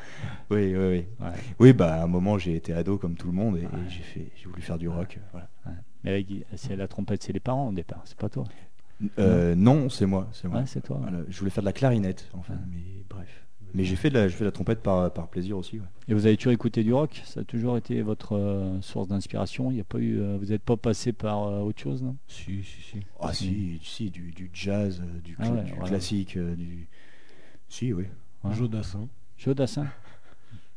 Oui, oui, oui. Ouais. Oui, bah à un moment j'ai été ado comme tout le monde et, et j'ai fait, j'ai voulu faire du rock. Voilà. Mais la, gui- c'est la trompette, c'est les parents au départ, c'est pas toi. Euh, non, c'est moi, c'est moi. C'est toi. Voilà, je voulais faire de la clarinette, enfin, mais bref. Mais j'ai fait de la, je fais de la trompette par, par plaisir aussi. ouais. Et vous avez toujours écouté du rock? Ça a toujours été votre euh, source d'inspiration? Il y a pas eu, euh, vous n'êtes pas passé par euh, autre chose, non? Si, si, si. Ah si, si, du, du jazz, du, Ah ouais, du classique, du, Si, oui. Joe Dassin. Joe Dassin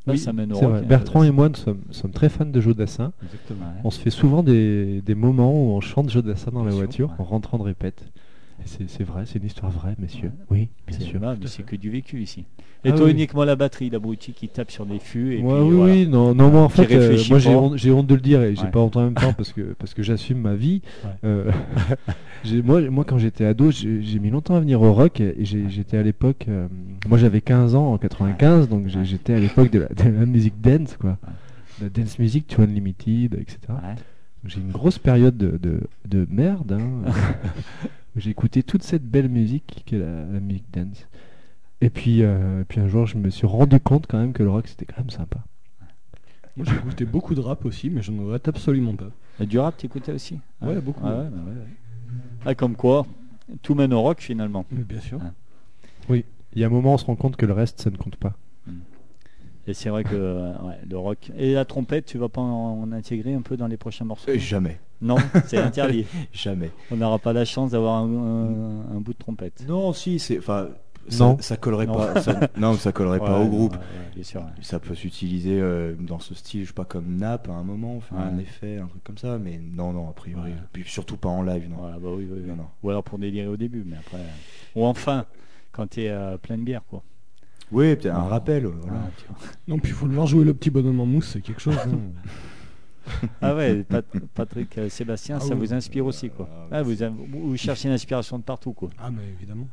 Là, Oui, ça mène au vrai. hein, Bertrand et moi, nous sommes, sommes très fans de Joe Dassin. Exactement. Dassin. Ouais. On se fait souvent des, des moments où on chante Joe Dassin dans la sûr, voiture ouais. en rentrant de répète. Et C'est vrai, c'est une histoire vraie, messieurs. Oui, bien C'est- sûr. c'est que du vécu ici. Et Ah toi oui. uniquement la batterie, l'abruti qui tape sur les fûts. Et puis, oui, voilà. oui, non, non, moi en fait, euh, moi j'ai honte, de le dire et j'ai Ouais. pas honte en même temps parce que <laughs> parce que j'assume ma vie. Ouais. Euh, <laughs> moi, moi quand j'étais ado, j'ai mis longtemps à venir au rock et j'étais à l'époque, euh, moi j'avais 15 ans en 95, donc j'étais à l'époque de la, de la musique dance, quoi, la dance music, to Unlimited, etc. J'ai une grosse période de, de, de merde. hein, <laughs> j'ai écouté toute cette belle musique qu'est la, la musique dance. Et puis, euh, puis un jour, je me suis rendu compte quand même que le rock c'était quand même sympa. Moi j'ai écouté beaucoup de rap aussi, mais je ne regrette absolument pas. Et du rap, t'écoutais aussi Ouais, beaucoup. Ah, ouais, bah ouais, ouais. Ah, comme quoi, tout mène au rock finalement. Mais bien sûr. Ah. Oui. Il y a un moment, on se rend compte que le reste, ça ne compte pas. Et c'est vrai que ouais, le rock. Et la trompette, tu vas pas en, en intégrer un peu dans les prochains morceaux? Euh, jamais. Non, c'est interdit. <laughs> Jamais. On n'aura pas la chance d'avoir un, un- un bout de trompette. Non, si, c'est. Enfin, ça, Non. ça collerait Non. pas. ça- <laughs> non, ça collerait pas au groupe. ouais, ouais, bien sûr. ouais. Ça peut s'utiliser euh, dans ce style, je sais pas, comme nappe à un moment, faire un effet, un truc comme ça, mais non, non, a priori. Ouais. Puis surtout pas en live, non. Voilà, bah oui, oui, oui. Non, non. Ou alors pour délirer au début, mais après. euh, Ou enfin, quand tu es à pleine bière, quoi. Oui, peut-être un rappel. euh, Voilà. Ah. Non, puis il faut le voir jouer le petit bonhomme en mousse, c'est quelque chose. hein. <laughs> Ah ouais, Pat- Patrick euh, Sébastien, Ah ça oui. vous inspire aussi, quoi. Ah, Ah, vous, avez- vous cherchez l'inspiration de partout, quoi. ah, mais évidemment.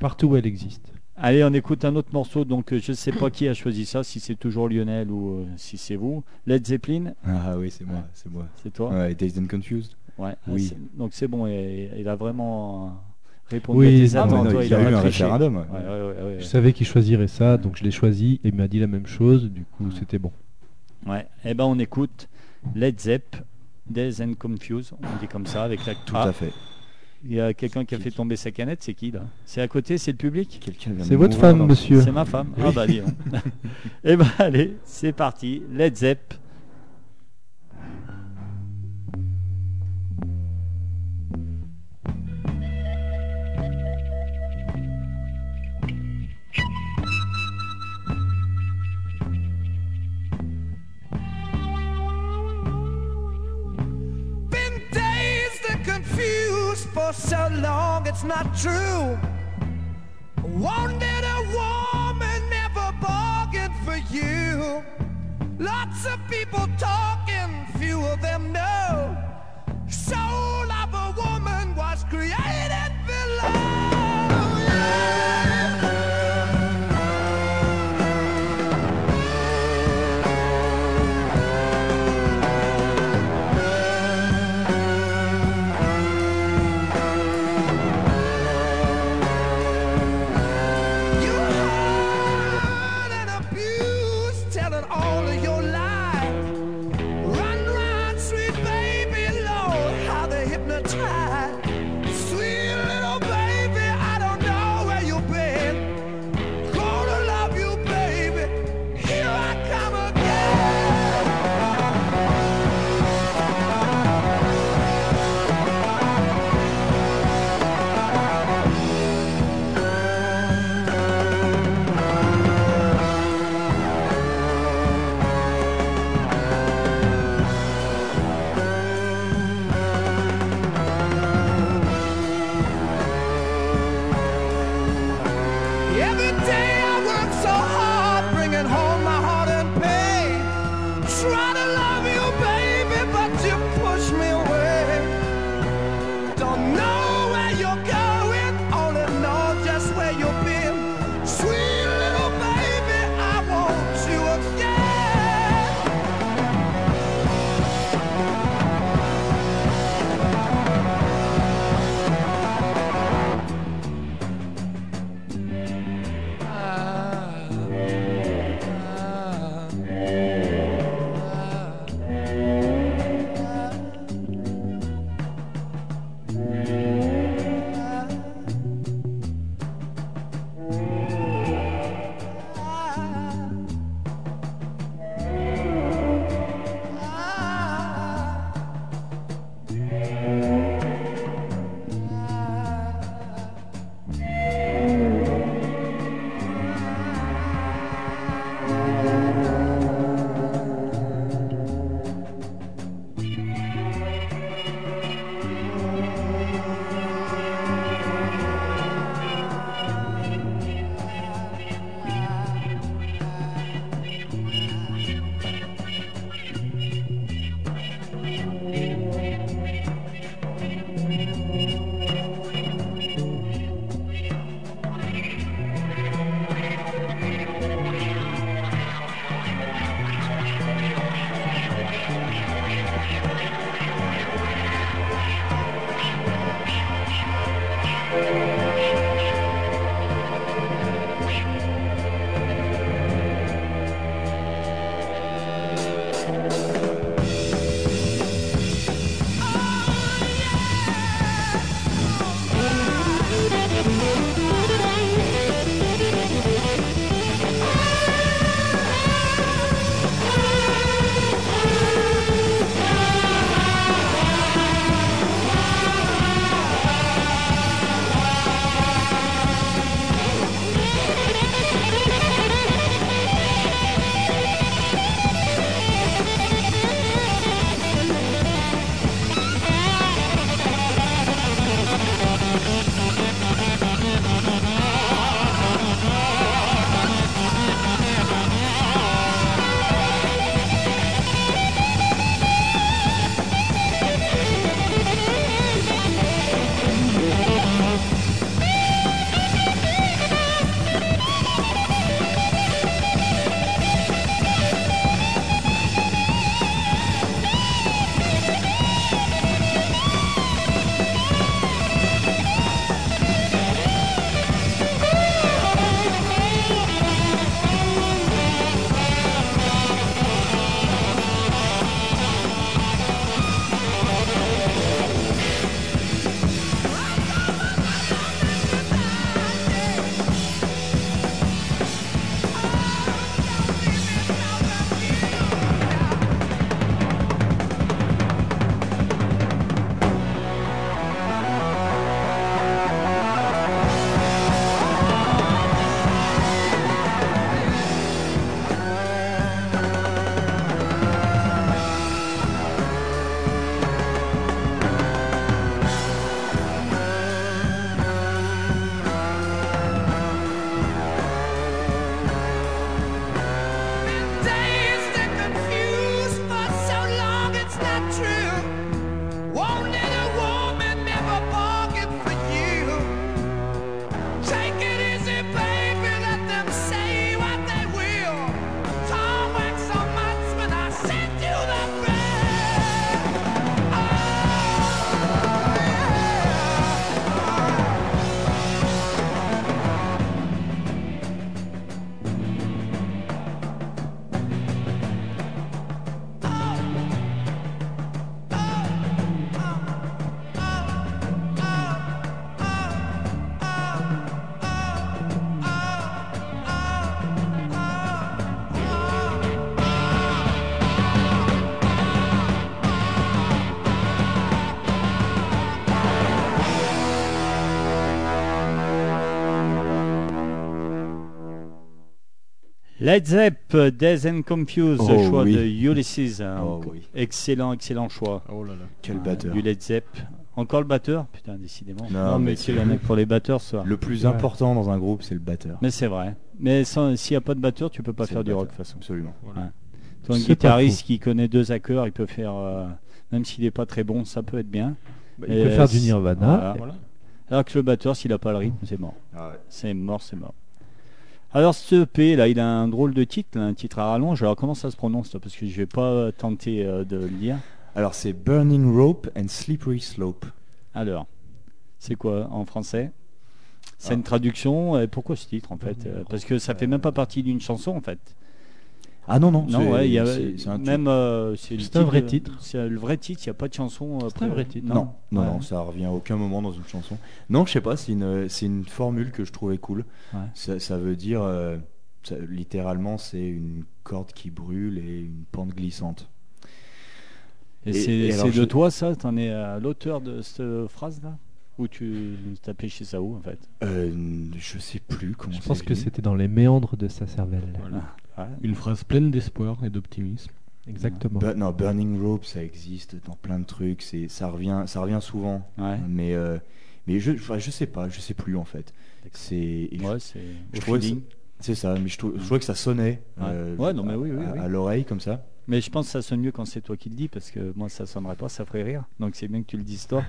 Partout où elle existe. Allez, on écoute un autre morceau. Donc, euh, je ne sais pas qui a choisi ça, si c'est toujours Lionel ou euh, si c'est vous. Led Zeppelin, Ah oui, c'est moi, Ouais. c'est moi. c'est toi Ouais, Dazed and Confused. Ouais. Oui. C'est- donc, c'est bon. Il a vraiment répondu Oui, à tes non, attentes. mais non, toi, il a a eu un triché. référendum. Ouais, ouais, ouais, ouais, Je savais qu'il choisirait ça, donc je l'ai choisi et il m'a dit la même chose. Du coup, Ouais. c'était bon. Ouais. Eh ben, on écoute Led Zepp, Days and Confused. On dit comme ça avec la. Tout à fait. Il y a quelqu'un qui a fait tomber sa canette. C'est qui là? C'est à côté, c'est le public? C'est votre femme, monsieur. C'est ma femme. Ah bah dis donc. <laughs> Eh ben allez, c'est parti. Led Zepp. For so long, it's not true. Wanted a woman, never bargained for you. Lots of people talking, few of them know. Soul of a woman was created below. Led Zepp, Days and Confused, Oh, choix oui. de Ulysses. hein. Oh, oui. Excellent, excellent choix. Oh là là. Quel Ouais, batteur. Du Led Zepp. Encore le batteur? Putain, décidément. Non, Non, mais c'est un mec pour les batteurs soir. Le plus important dans un groupe, c'est le batteur. Mais c'est vrai. Mais sans- s'il n'y a pas de batteur, tu peux pas faire le du rock de toute façon. Absolument. Toi, un C'est pas guitariste qui connaît deux accords, il peut faire, euh, même s'il n'est pas très bon, ça peut être bien. Bah, Et, il peut faire du Nirvana. Voilà. Voilà. Alors que le batteur, s'il n'a pas le rythme, c'est mort. Ah ouais. C'est mort, c'est mort. Alors ce EP là, il a un drôle de titre, là, un titre à rallonge. Alors comment ça se prononce toi? Parce que je vais pas tenter euh, de le dire. Alors c'est Burning Rope and Slippery Slope. Alors, c'est quoi en français? C'est Ah. une traduction. Et pourquoi ce titre en fait? Euh, Parce que ça fait même pas partie d'une chanson en fait. Ah non, non, Non, c'est- ouais, il y a c'est- c'est un même euh, c'est le un vrai titre. C'est le vrai titre. Il n'y a pas de chanson. euh, C'est un vrai titre. Non, non, Ouais. non, ça revient à aucun moment dans une chanson. Non, je sais pas, c'est une, c'est une formule que je trouvais cool. Ouais. Ça, ça veut dire, euh, ça- littéralement, c'est une corde qui brûle et une pente glissante. Et, Et- c'est et alors, c'est de je- toi ça T'en es à l'auteur de cette phrase là? Ou tu t'as pêché ça où en fait? Euh, je sais plus comment Je pense que c'était dans les méandres de sa cervelle. Voilà. Ouais. Une phrase pleine d'espoir et d'optimisme. Exactement. Non, Burning Rope, ça existe dans plein de trucs. C'est, ça revient, ça revient souvent. Ouais. Mais, euh, mais je, je sais pas, je sais plus en fait. C'est, Ouais, c'est je trouvais c'est ça. Mais je, trou- je trouvais que ça sonnait. Ouais. euh, Ouais, non, mais oui, oui, à, oui. à l'oreille comme ça. Mais je pense que ça sonne mieux quand c'est toi qui le dis parce que moi ça sonnerait pas, ça ferait rire. Donc c'est bien que tu le dises toi.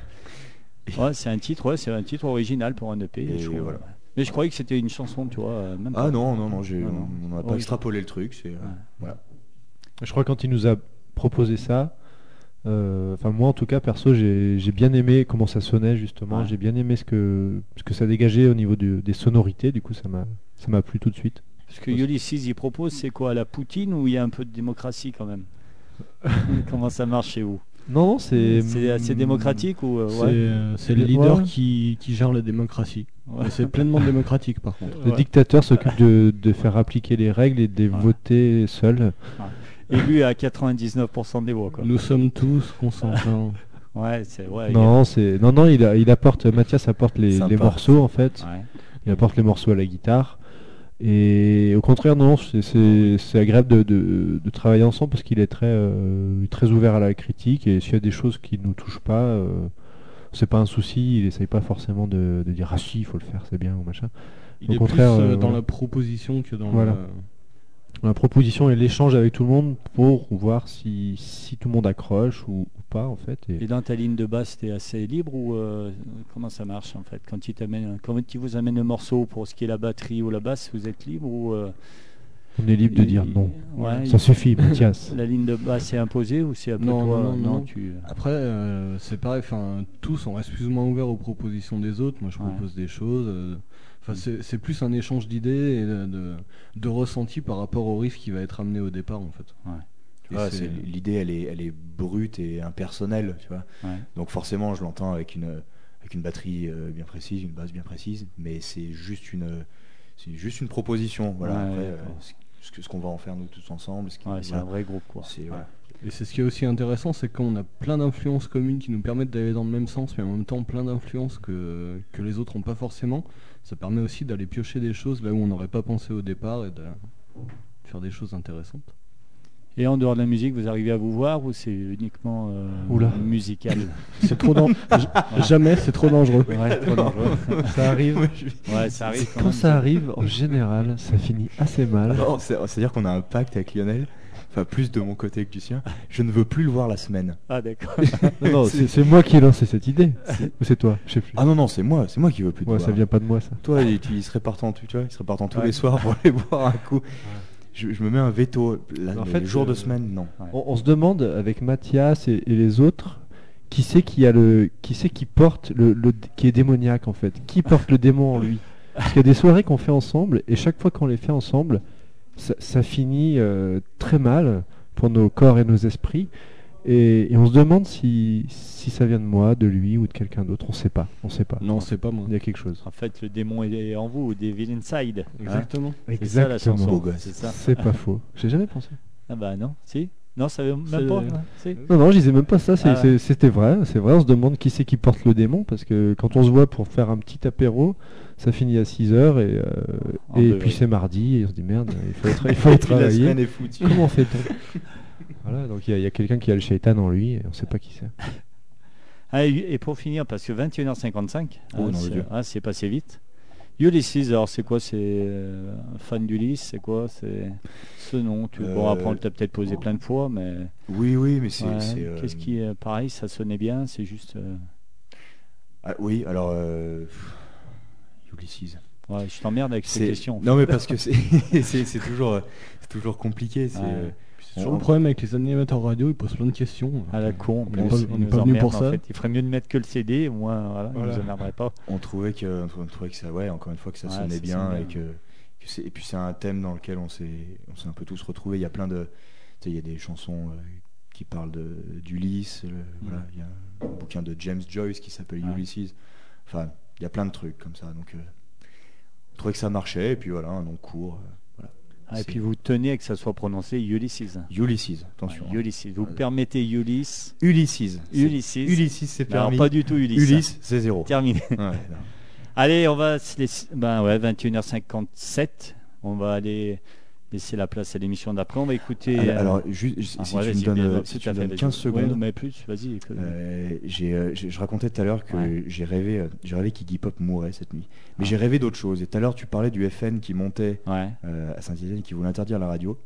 Ouais, c'est un titre, ouais, c'est un titre original pour un EP. Et je trouve, voilà. Mais je croyais que c'était une chanson, tu vois. euh, Même Ah pas. non, non, non, j'ai- Non, non. on n'a pas Oui. extrapolé le truc. C'est, euh, Ouais. voilà. Je crois que quand il nous a proposé ça, euh, enfin moi en tout cas perso j'ai j'ai bien aimé comment ça sonnait justement, Ouais. j'ai bien aimé ce que, ce que ça dégageait au niveau du- des sonorités, du coup ça m'a ça m'a plu tout de suite. Parce que Ulysses il propose, c'est quoi la Poutine ou il y a un peu de démocratie quand même? <laughs> Comment ça marche chez vous? Non, non, c'est C'est assez démocratique ou euh, C'est ouais euh, c'est le leader Ouais. qui, qui gère la démocratie. Ouais. C'est pleinement démocratique par contre. Le dictateur s'occupe de, de faire appliquer les règles et de les voter seul. Élu à 99% des voix quoi. Nous sommes tous consentants. Ouais, c'est Non, c'est non, non, il, a- il apporte, Mathias apporte les, les morceaux en fait. Il apporte les morceaux à la guitare. Et au contraire, non, c'est- agréable de, de- de travailler ensemble parce qu'il est très, euh, très ouvert à la critique et s'il y a des choses qui ne nous touchent pas, euh, c'est pas un souci. Il essaye pas forcément de, de dire ah si, il faut le faire, c'est bien ou machin. Il Au est contraire, plus euh, dans la proposition que dans Voilà. le- La proposition et l'échange avec tout le monde pour voir si, si tout le monde accroche ou pas en fait. Et Et dans ta ligne de basse, t'es assez libre ou euh, comment ça marche en fait Quand il t'amène, quand il vous amène le morceau pour ce qui est la batterie ou la basse, vous êtes libre ou euh, on est libre de dire non. ouais, Ça il- suffit, Mathias. <laughs> La ligne de basse est imposée ou c'est un peu Non, toi non, non, non. tu. Après, euh, c'est pareil, enfin, tous on reste plus ou moins ouverts aux propositions des autres. Moi, je Ouais. propose des choses. euh, Enfin, c'est plus un échange d'idées et de, de, de ressentis par rapport au riff qui va être amené au départ, en fait. Tu C'est- L'idée, elle est, elle est brute et impersonnelle, tu vois. Ouais. Donc forcément, je l'entends avec une, avec une batterie euh, bien précise, une basse bien précise, mais c'est juste une, c'est juste une proposition. Voilà. Ouais, Après, euh, ce que- ce qu'on va en faire nous tous ensemble, ce qui- Ouais, c'est voilà. un vrai groupe quoi. C'est- Ouais. voilà. Et c'est ce qui est aussi intéressant, c'est qu'on a plein d'influences communes qui nous permettent d'aller dans le même sens, mais en même temps plein d'influences que, que les autres n'ont pas forcément. Ça permet aussi d'aller piocher des choses là où on n'aurait pas pensé au départ et de faire des choses intéressantes. Et en dehors de la musique, vous arrivez à vous voir ou c'est uniquement euh, Oula. musical <laughs> C'est trop dan- <laughs> J- Jamais, c'est trop dangereux. Ouais, trop dangereux. <laughs> Ça arrive. Ouais, ça arrive quand Quand même. ça arrive, en général, ça finit assez mal. C'est-à-dire qu'on a un pacte avec Lionel, enfin plus de mon côté que du sien. Je ne veux plus le voir la semaine. Ah d'accord. Non, non, c'est moi qui ai lancé cette idée. Ou c'est toi Je sais plus. Ah non, non, c'est moi, c'est moi qui veux plus te Ouais, voir. ça vient pas de moi ça. Toi, il, il serait partant, tu, vois, il serait partant tous Ouais. les soirs pour aller boire un coup. Je, je me mets un veto. Là, En mais fait, les jours de euh, semaine, non. On, on se demande avec Mathias et, et les autres qui c'est qui a le qui c'est qui porte le, le- qui est démoniaque en fait qui porte le démon en lui? Parce qu'il y a des soirées qu'on fait ensemble et chaque fois qu'on les fait ensemble ça, ça finit euh, très mal pour nos corps et nos esprits et, et on se demande si si ça vient de moi de lui ou de quelqu'un d'autre on sait pas on sait pas Non, c'est pas moi. il y a quelque chose En fait, le démon est en vous, Devil Inside. hein. Exactement. C'est ça. C'est ça. c'est pas faux j'ai jamais pensé Ah bah non, si. Non, ça veut même pas. si Non, non, je disais même pas ça, c'est- Ah c'était vrai, c'est vrai, on se demande qui c'est qui porte le démon, parce que quand on se voit pour faire un petit apéro, ça finit à 6h et, euh, En et deux, puis c'est mardi et on se dit merde, il faut, <laughs> tra- il faut puis la travailler. semaine est foutue. Comment fait-on? <laughs> Voilà, donc il y a, quelqu'un qui a le shaitan en lui et on sait pas qui c'est. <laughs> Ah, et pour finir, parce que 21h55, Oh, ah, ah, c'est passé vite. Ulysses, alors c'est quoi C'est euh, fan d'Ulysse C'est quoi C'est ce nom tu... Bon, Euh, après, on t'a peut-être posé plein de fois, mais Oui, oui, mais c'est. ouais, c'est, euh, qu'est-ce qui est pareil Ça sonnait bien, c'est juste. euh, ah, oui, alors. euh, Ulysses. ouais, je t'emmerde avec ces questions. Non, mais parce que c'est <laughs> <laughs> toujours, euh, toujours compliqué. C'est. C'est toujours le problème avec les animateurs radio, ils posent plein de questions. À la con, On n'est pas- on venu pour en ça. fait. Il ferait mieux de mettre que le CD, au moins, voilà, Voilà. ils nous pas. on trouvait que on trouvait que ça ouais encore une fois que ça Ouais, sonnait ça bien, et que, et puis c'est un thème dans lequel on s'est on s'est un peu tous retrouvés il y a plein de il y a des chansons euh, qui parlent de d'Ulysse voilà il y a un bouquin de James Joyce qui s'appelle Ouais. Ulysses enfin il y a plein de trucs comme ça donc euh, on trouvait que ça marchait et puis voilà un nom court euh, Ah, et puis vous tenez à que ça soit prononcé Ulysses. Ulysses attention hein. Ulysses. Vous permettez Ulysse. Ulysses C'est- Ulysses. Ulysses c'est permis pas du tout Ulysse. Ulysse c'est zéro Terminé. Ouais, non. Allez, on va se laisser. Ben ouais, 21h57. On va aller laisser la place à l'émission d'après. On va écouter. alors, euh, alors, juste ah, si ouais, tu me vas-y, donnes, bien, tout si tu me donnes vas-y. 15 Ouais, secondes mais plus, vas-y. Euh, j'ai, euh, je racontais tout à l'heure que Ouais. j'ai rêvé, j'ai rêvé qu'Iggy Pop mourait cette nuit. Mais Ah. j'ai rêvé d'autre chose. Et tout à l'heure, tu parlais du FN qui montait euh, à Saint-Étienne, qui voulait interdire la radio.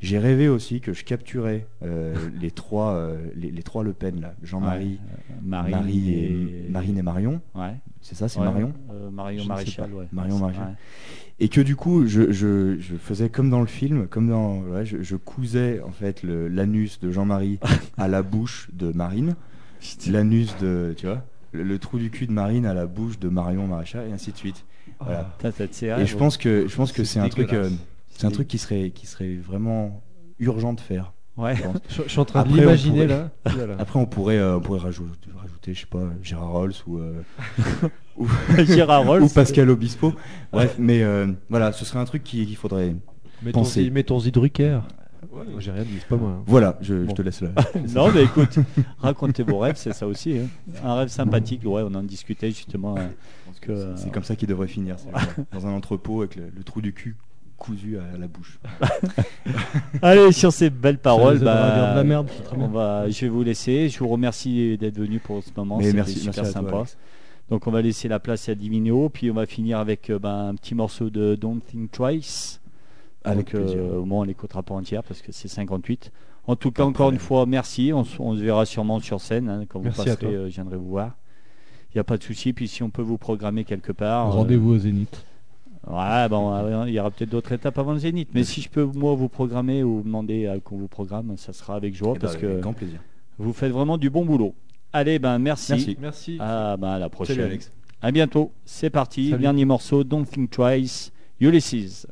J'ai rêvé aussi que je capturais <laughs> les trois, les, les trois Le Pen là, Jean-Marie, Marie et, Marine et Marion. Ouais. C'est ça, c'est Marion. Marion Maréchal. Marion Maréchal. Et que du coup, je, je- je faisais comme dans le film, comme dans, ouais, je, je cousais en fait l'anus de Jean-Marie à la bouche de Marine, l'anus de, tu vois, le, le trou du cul de Marine à la bouche de Marion Maréchal et ainsi de suite. Voilà. Ces Et je pense que je pense que C'est un truc, euh, c'est un truc qui serait qui serait vraiment urgent de faire. Ouais. je suis en train Après, de l'imaginer là. <laughs> Après, on pourrait euh, on pourrait rajouter, rajouter, je sais pas, Gérard Rolls ou euh, <laughs> ou, <laughs> Gérard Rolls. ou Pascal Obispo. Bref, mais euh, voilà, ce serait un truc qui- qu'il faudrait. Pensez. Mettons-y mettons-y Drucker. J'ai rien dit, c'est pas moi. hein. Voilà, je, te laisse là. Non, mais écoute, racontez vos rêves, c'est ça aussi. hein. Un rêve sympathique, ouais, on en discutait justement. euh, euh, C'est comme ça qu'il devrait finir, dans un entrepôt avec le, le trou du cul cousu à la bouche. <laughs> Allez, sur ces belles paroles, bah, la merde, on va, je vais vous laisser. Je vous remercie d'être venu pour ce moment. C'était merci, super merci sympa. toi. Donc on va laisser la place à Divino, puis on va finir avec euh, ben, un petit morceau de Don't Think Twice. Avec Donc, euh, au moins on l'écoutera pas entière parce que c'est 58. En tout cas, encore une fois, merci. On, se- on se verra sûrement sur scène hein, quand vous Merci passerez. toi. euh, je viendrai vous voir. Il n'y a pas de souci. Puis si on peut vous programmer quelque part. euh, Rendez-vous au Zénith. Ouais, bon, euh, il y aura peut-être d'autres étapes avant le Zénith. Mais si je peux moi vous programmer ou vous demander euh, qu'on vous programme, ça sera avec joie Eh ben, parce avec que grand plaisir. vous faites vraiment du bon boulot. Allez, ben merci. Merci. Merci. Ah, ben, à la prochaine. Salut Alex. À bientôt. C'est parti. Salut. Dernier morceau, Don't Think Twice, Ulysses.